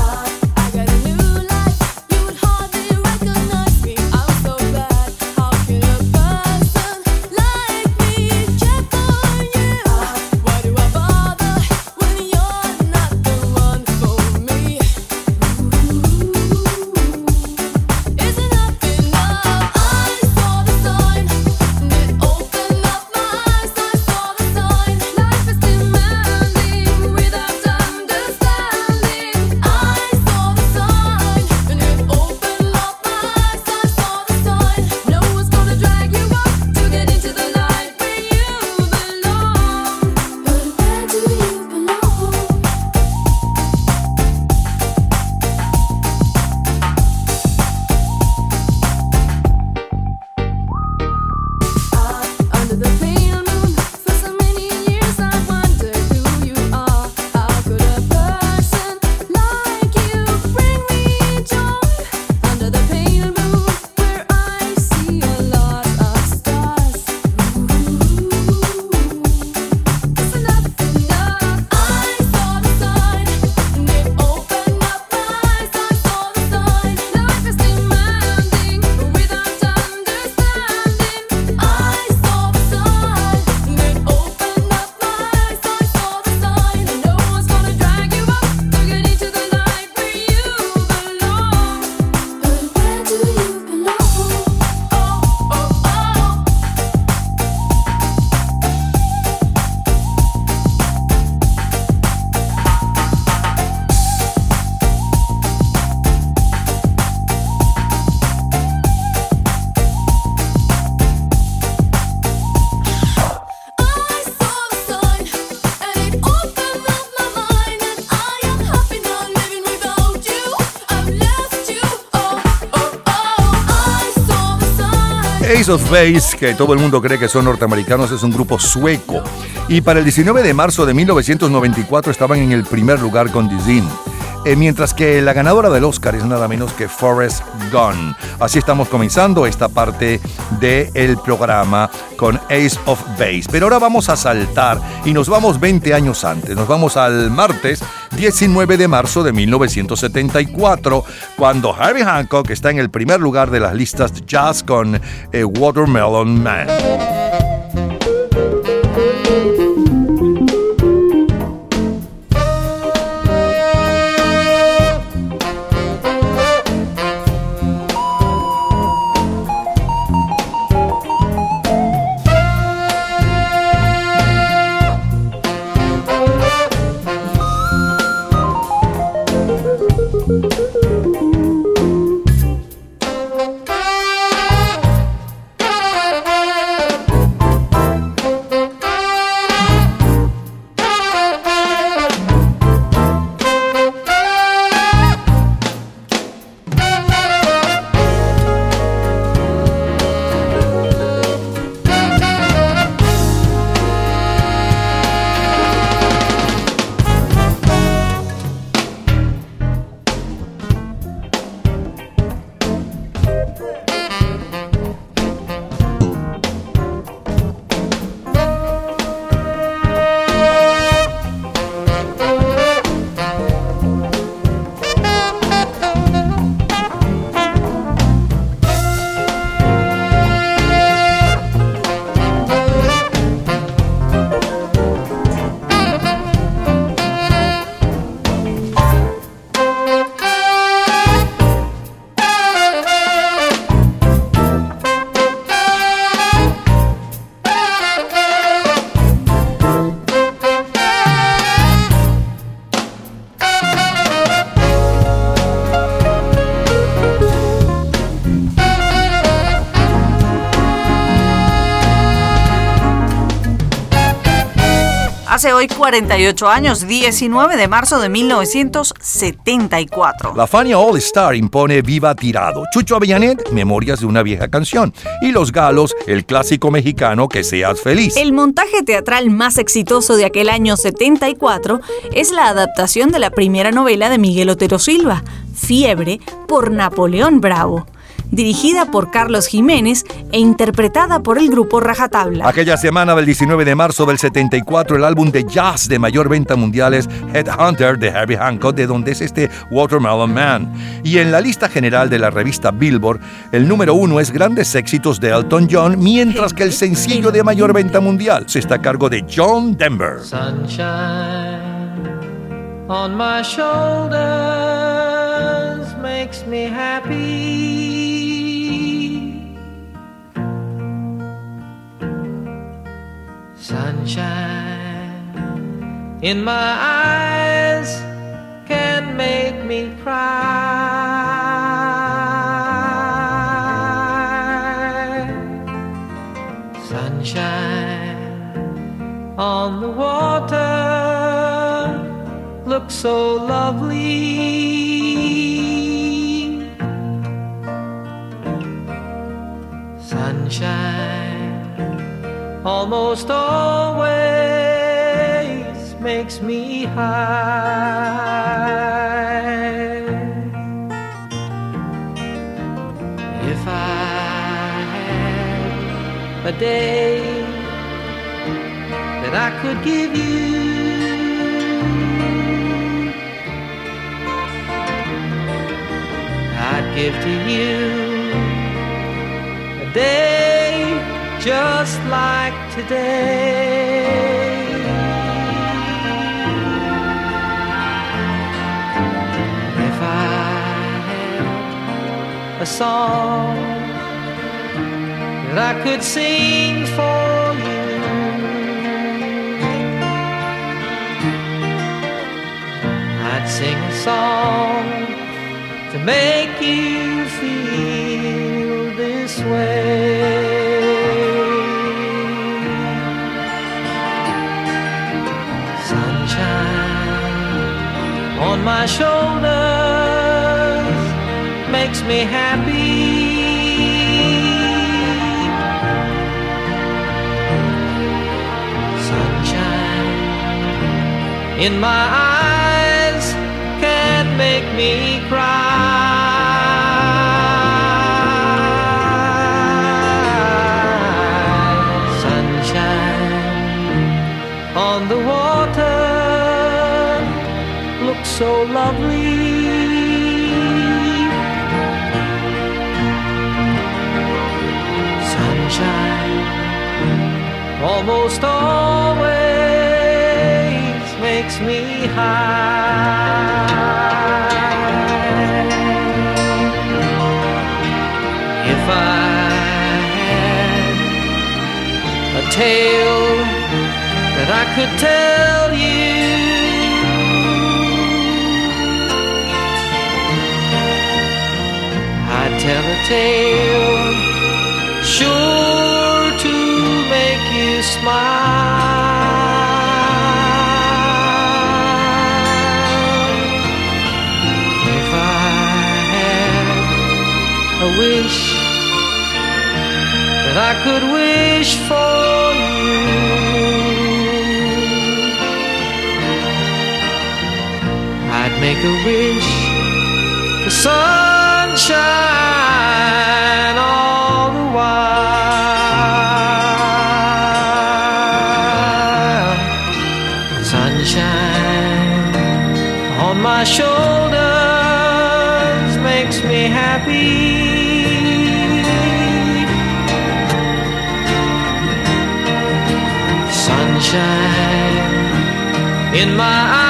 Ace of Base, que todo el mundo cree que son norteamericanos, es un grupo sueco. Y para el 19 de marzo de 1994 estaban en el primer lugar con Dizin. Eh, mientras que la ganadora del Oscar es nada menos que Forrest Gump. Así estamos comenzando esta parte del programa con Ace of Base. Pero ahora vamos a saltar y nos vamos 20 años antes. Nos vamos al martes 19 de marzo de 1974, cuando Harvey Hancock está en el primer lugar de las listas de jazz con eh, Watermelon Man. Hace hoy 48 años, 19 de marzo de 1974. La Fania All Star impone Viva Tirado. Chucho Avellanet, Memorias de una vieja canción. Y Los Galos, el clásico mexicano Que seas feliz. El montaje teatral más exitoso de aquel año 74 es la adaptación de la primera novela de Miguel Otero Silva, Fiebre, por Napoleón Bravo dirigida por Carlos Jiménez e interpretada por el grupo Rajatabla. Aquella semana del 19 de marzo del 74, el álbum de jazz de mayor venta mundial es Headhunter de Harvey Hancock, de donde es este Watermelon Man. Y en la lista general de la revista Billboard, el número uno es Grandes Éxitos de Elton John, mientras que el sencillo de mayor venta mundial se está a cargo de John Denver. Sunshine on my shoulders makes me happy. Sunshine in my eyes can make me cry. Sunshine on the water looks so lovely. Sunshine almost always makes me high. If I had a day that I could give you. I'd give to you a day just like today. If I had a song that I could sing for you, I'd sing a song to make you my shoulders makes me happy. Sunshine in my eyes can make me cry. So lovely. Sunshine almost always makes me high. If I had a tale that I could tell tell a tale sure to make you smile. If I had a wish that I could wish for you, I'd make a wish for sunshine in my eyes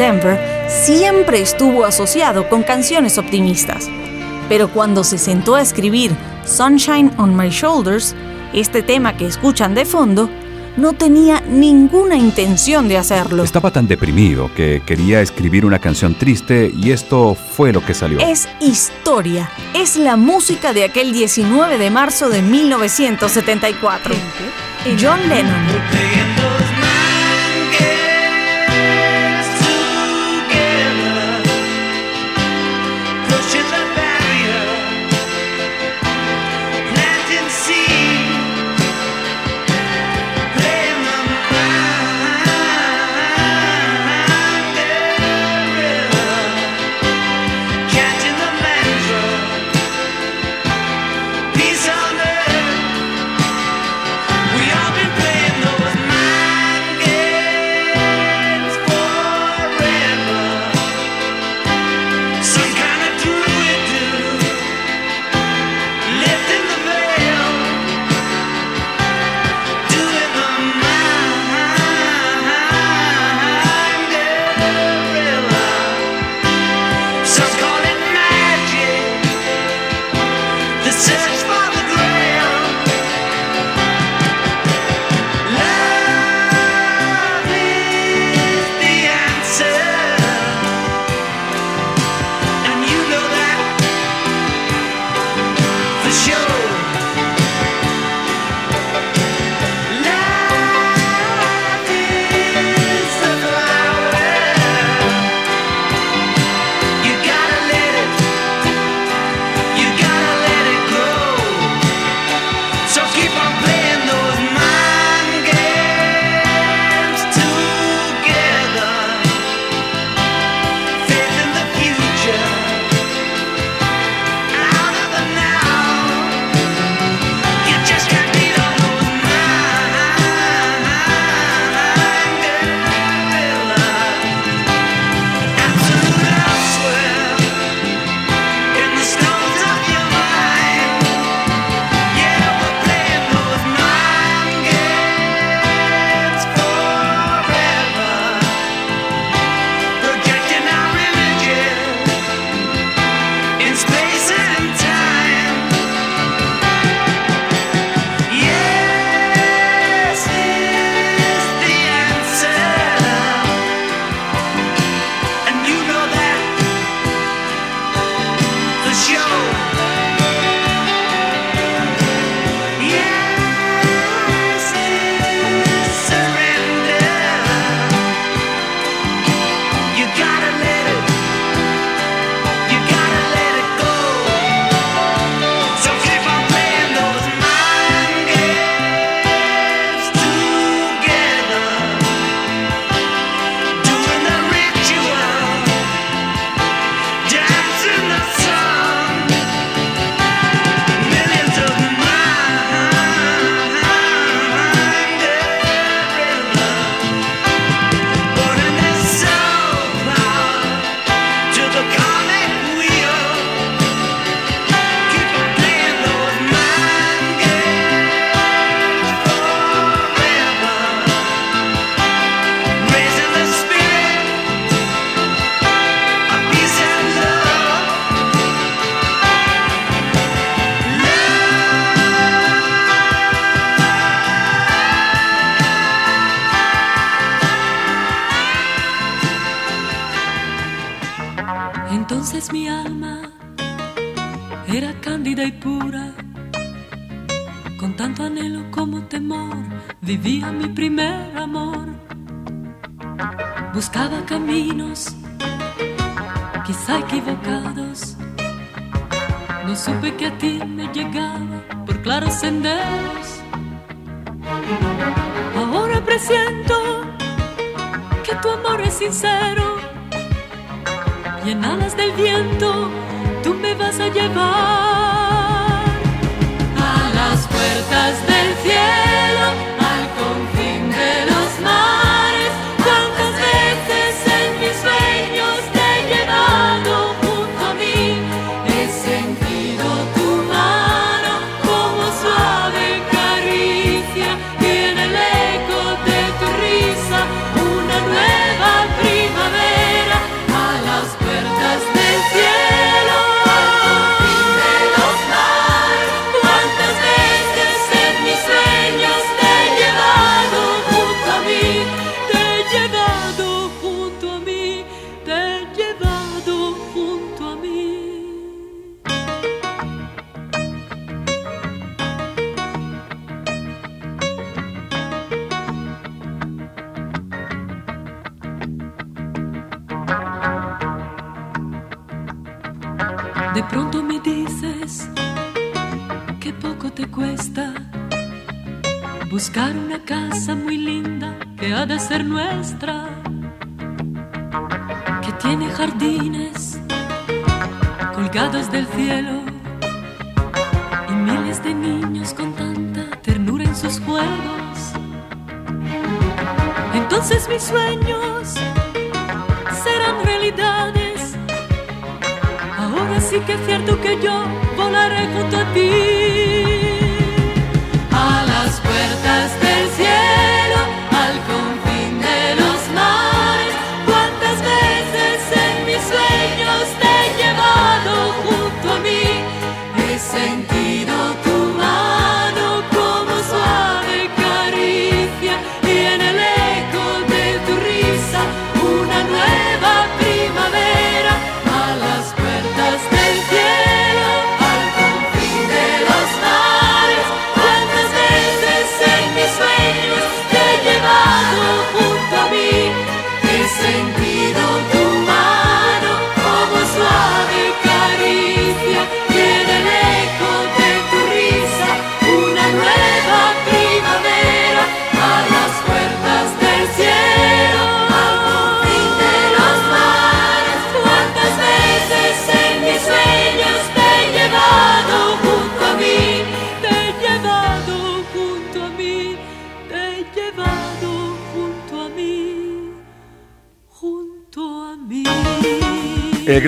Denver siempre estuvo asociado con canciones optimistas, pero cuando se sentó a escribir Sunshine on My Shoulders, este tema que escuchan de fondo, no tenía ninguna intención de hacerlo. Estaba tan deprimido que quería escribir una canción triste y esto fue lo que salió. Es historia, es la música de aquel 19 de marzo de 1974. John Lennon.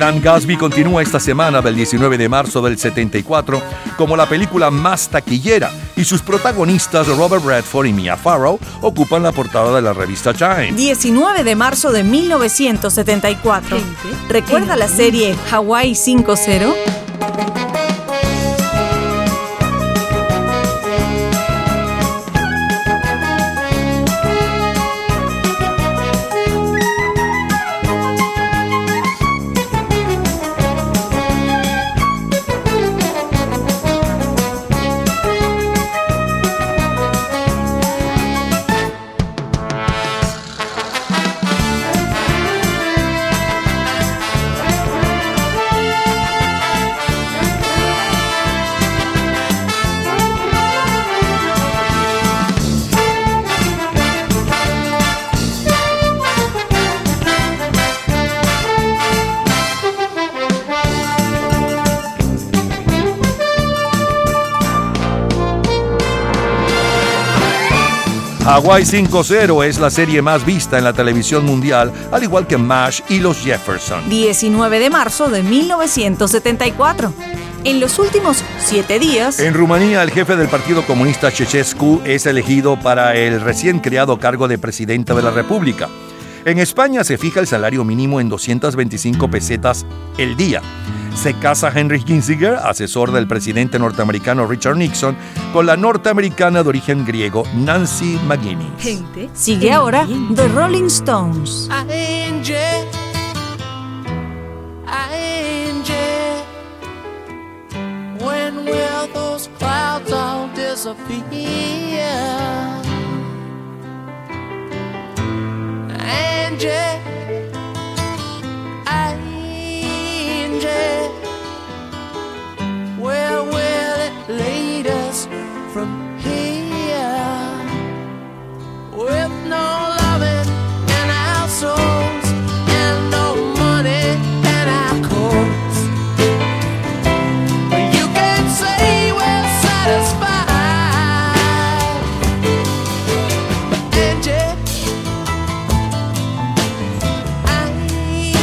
Gran Gatsby continúa esta semana del 19 de marzo del 74 como la película más taquillera y sus protagonistas Robert Redford y Mia Farrow ocupan la portada de la revista Time. 19 de marzo de 1974. ¿Recuerda la serie Hawaii 5-0? Hawaii 5-0 es la serie más vista en la televisión mundial, al igual que MASH y Los Jefferson. 19 de marzo de 1974. En los últimos siete días. En Rumanía, el jefe del Partido Comunista Ceausescu es elegido para el recién creado cargo de presidente de la República. En España se fija el salario mínimo en 225 pesetas el día se casa Henry Kissinger, asesor del presidente norteamericano Richard Nixon, con la norteamericana de origen griego Nancy McGuinness. Sigue ahora. The Rolling Stones. Angel, angel, when will those clouds all disappear? Angel, from here? With no loving in our souls and no money in our coats. You can say we're satisfied, but Angie, Angie,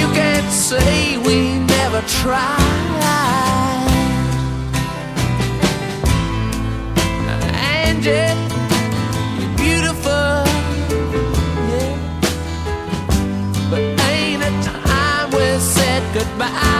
you can't say we never tried. Goodbye?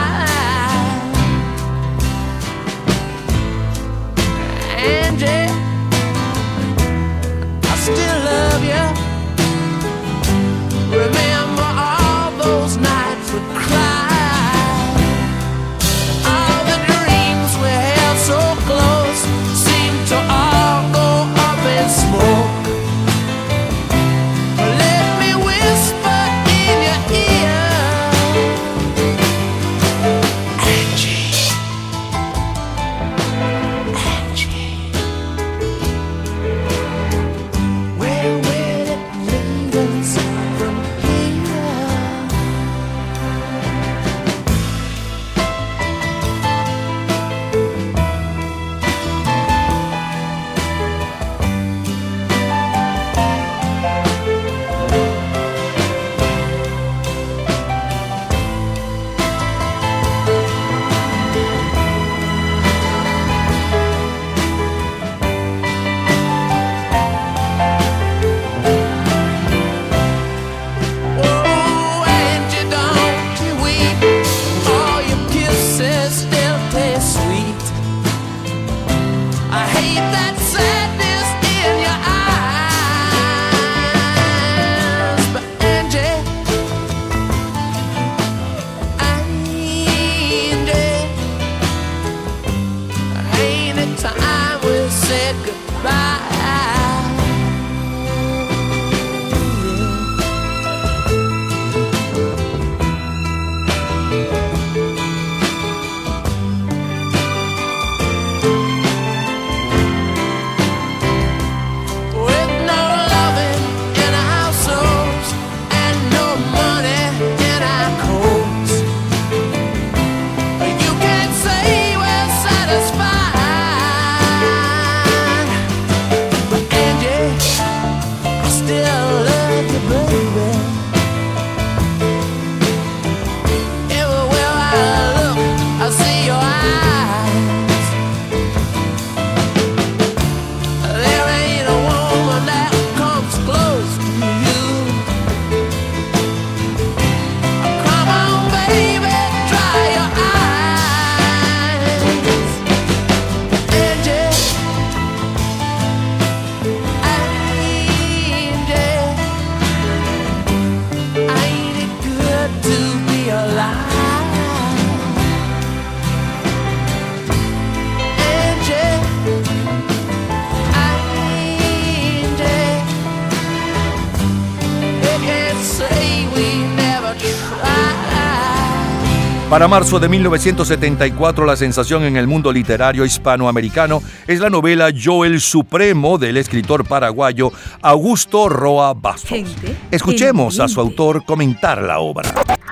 Para marzo de 1974, la sensación en el mundo literario hispanoamericano es la novela Yo el Supremo del escritor paraguayo Augusto Roa Bastos. Escuchemos a su autor comentar la obra.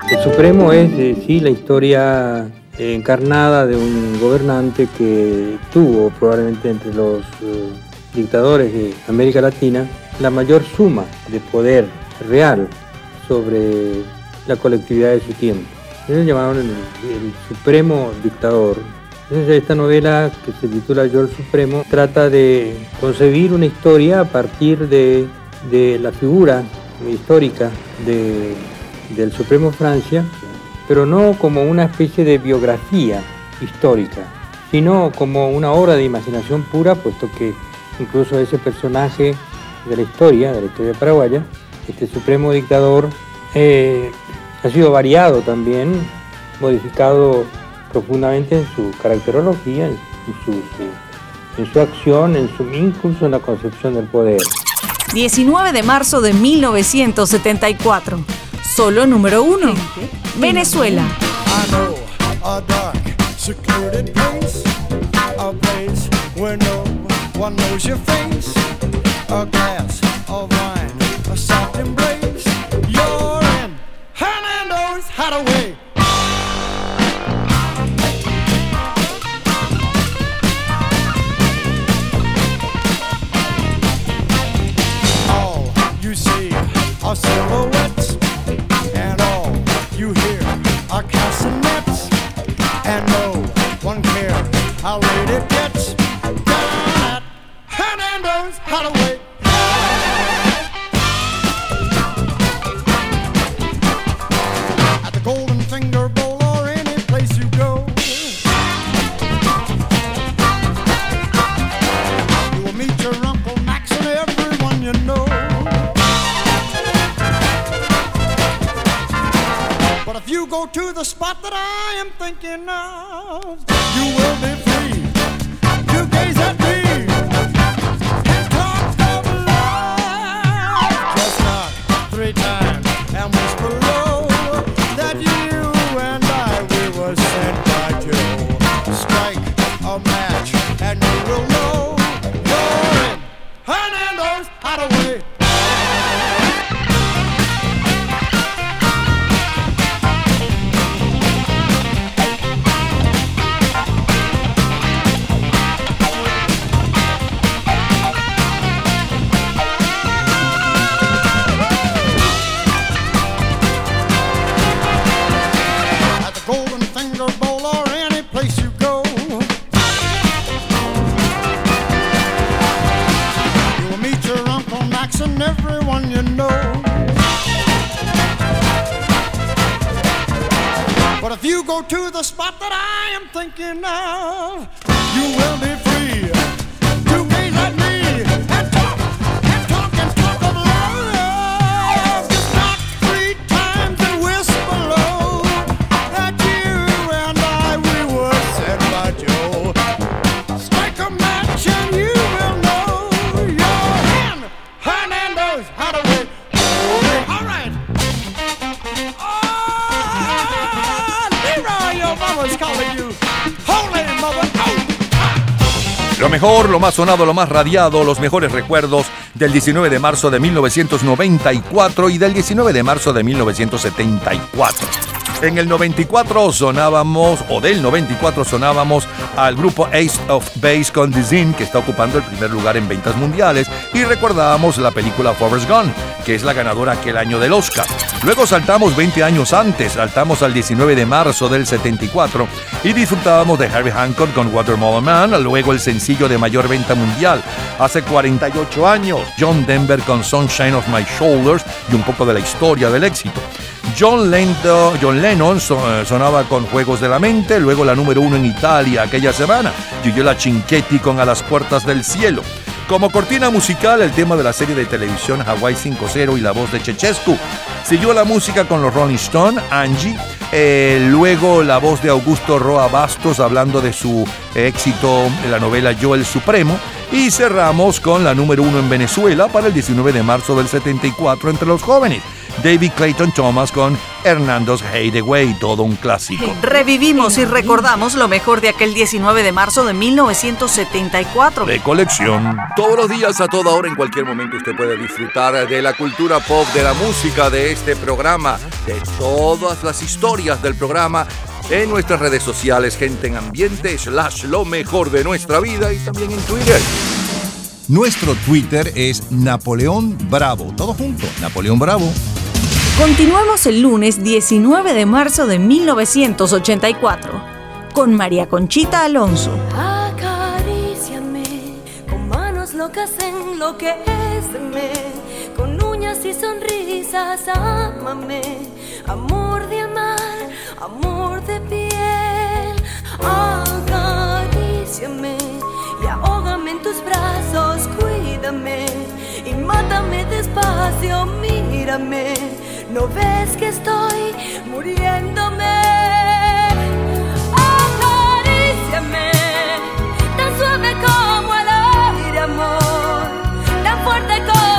El Supremo es, eh, sí, la historia encarnada de un gobernante que tuvo probablemente entre los eh, dictadores de América Latina la mayor suma de poder real sobre la colectividad de su tiempo. Ellos llamaron el, supremo dictador. Entonces esta novela que se titula Yo el Supremo trata de concebir una historia a partir de, de la figura histórica de, del Supremo Francia, pero no como una especie de biografía histórica, sino como una obra de imaginación pura, puesto que incluso ese personaje de la historia, de la historia paraguaya, este supremo dictador, eh, ha sido variado también, modificado profundamente en su caracterología, en, sus, eh, en su acción, en su incluso en la concepción del poder. 19 de marzo de 1974. Solo número uno. Venezuela. I know a dark, secluded place, a place where no one knows your face. A glass of wine, a soft embrace. How late it gets. Down at Hernando's Hideaway. Go to the spot that I am thinking of, you will be free to gaze at me and talk of love. Just three times and whisper low that you and I we were sent by. Strike a match and you will you go to the spot that I am thinking of, you will be Lo mejor, lo más sonado, lo más radiado, los mejores recuerdos del 19 de marzo de 1994 y del 19 de marzo de 1974. En el 94 sonábamos, o del 94 sonábamos al grupo Ace of Base con The Zin, que está ocupando el primer lugar en ventas mundiales, y recordábamos la película Forrest Gump, que es la ganadora aquel año del Oscar. Luego saltamos 20 años antes, saltamos al 19 de marzo del 74 y disfrutábamos de Harry Hancock con Watermelon Man, luego el sencillo de mayor venta mundial hace 48 años, John Denver con Sunshine of My Shoulders y un poco de la historia del éxito. John, Lento- John Lennon eh, sonaba con Juegos de la Mente, luego la número uno en Italia aquella semana, Gioiola Cinquetti con A las Puertas del Cielo. Como cortina musical, el tema de la serie de televisión Hawaii 5.0 y la voz de Chechescu. Siguió la música con los Rolling Stone, Angie, eh, luego la voz de Augusto Roa Bastos hablando de su éxito en la novela Yo el Supremo. Y cerramos con la número uno en Venezuela para el 19 de marzo del 74 entre los jóvenes. David Clayton Thomas con Hernando's Hideaway, todo un clásico. Revivimos y recordamos lo mejor de aquel 19 de marzo de 1974. de colección. Todos los días, a toda hora, en cualquier momento, usted puede disfrutar de la cultura pop, de la música, de este programa, de todas las historias del programa en nuestras redes sociales, gente en ambiente, slash lo mejor de nuestra vida y también en Twitter. Nuestro Twitter es Napoleón Bravo. Todo junto, Napoleón Bravo. Continuamos el lunes 19 de marzo de 1984 con María Conchita Alonso. Acaríciame con manos locas enloqueceme, con uñas y sonrisas ámame, amor de amar, amor de piel. Acaríciame y ahógame en tus brazos, cuídame y mátame despacio, mírame. No ves que estoy muriéndome. Acaríciame, tan suave como el aire, amor, tan fuerte como.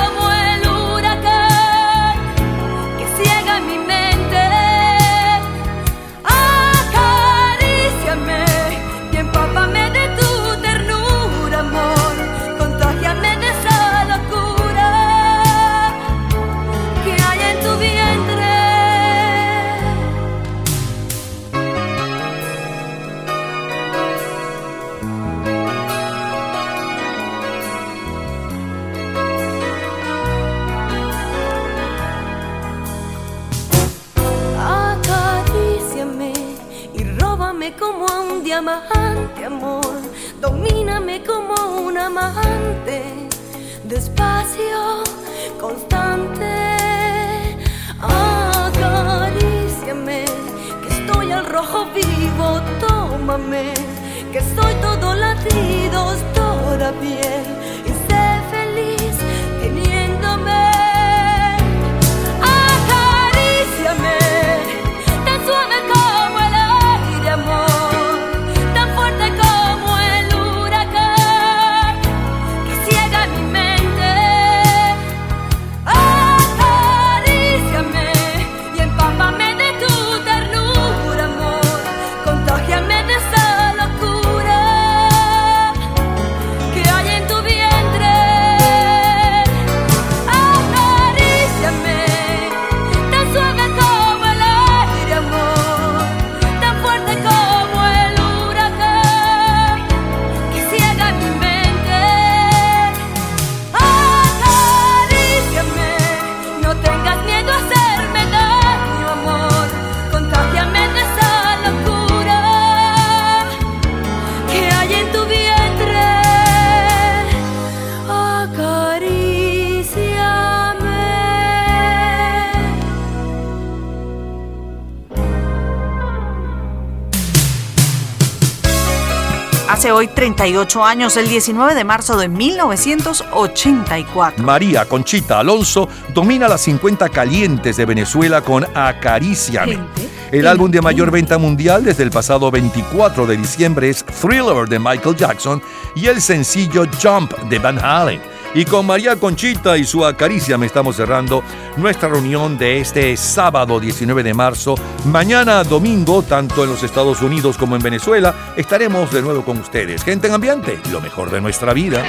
Amante, amor. Domíname como un amante. Despacio, constante. Acaríciame, que estoy al rojo vivo. Tómame, que soy todo latidos, toda piel. Hace hoy 38 años, el 19 de marzo de 1984. María Conchita Alonso domina las 50 calientes de Venezuela con Acaríciame. El álbum de mayor venta mundial desde el pasado 24 de diciembre es Thriller de Michael Jackson y el sencillo Jump de Van Halen. Y con María Conchita y su Acaríciame estamos cerrando nuestra reunión de este sábado 19 de marzo. Mañana domingo, tanto en los Estados Unidos como en Venezuela, estaremos de nuevo con ustedes. Gente en ambiente, lo mejor de nuestra vida.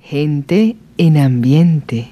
Gente en ambiente.